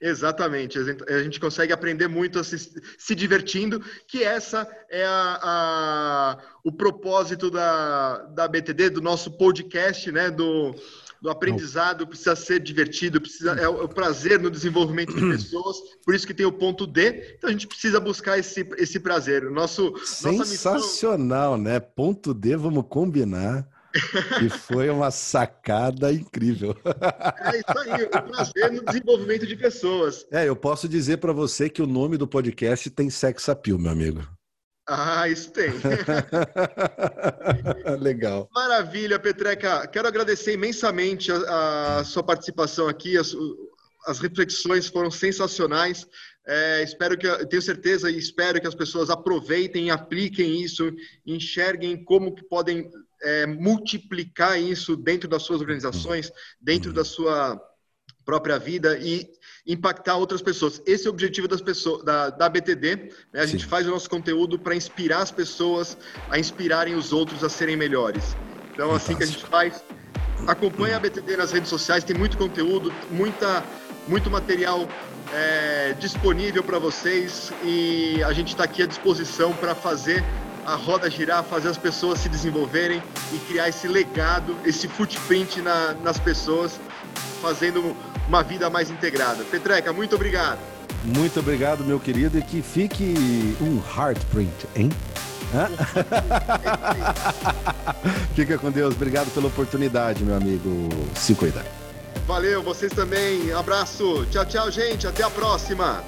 Exatamente, a gente consegue aprender muito se, se divertindo, que essa é a, a, o propósito da, da BTD, do nosso podcast, né? Do, do aprendizado precisa ser divertido, precisa é o prazer no desenvolvimento de [clears throat] pessoas, por isso que tem o ponto D. Então a gente precisa buscar esse, esse prazer. Nosso sensacional, missão... né? Ponto D, vamos combinar. E foi uma sacada incrível. [laughs] É isso aí, o prazer no desenvolvimento de pessoas. É, eu posso dizer para você que o nome do podcast tem sex appeal, meu amigo. Ah, isso tem. [laughs] Legal. Maravilha, Petreca. Quero agradecer imensamente a, a sua participação aqui. As, as reflexões foram sensacionais. É, espero que, tenho certeza e espero que as pessoas aproveitem, apliquem isso, enxerguem como que podem é, multiplicar isso dentro das suas organizações, dentro da sua própria vida e impactar outras pessoas. Esse é o objetivo das pessoas da, da BTD. Né? A Sim. gente faz o nosso conteúdo para inspirar as pessoas a inspirarem os outros a serem melhores. Então, Fantástico. assim que a gente faz. Acompanhe a BTD nas redes sociais, tem muito conteúdo, muita, muito material é, disponível para vocês e a gente está aqui à disposição para fazer a roda girar, fazer as pessoas se desenvolverem e criar esse legado, esse footprint na, nas pessoas, fazendo uma vida mais integrada. Petreca, muito obrigado. Muito obrigado, meu querido, e que fique um heartprint, hein? [laughs] Fica com Deus, obrigado pela oportunidade, meu amigo. Se cuida. Valeu, vocês também. Abraço. Tchau, tchau, gente. Até a próxima.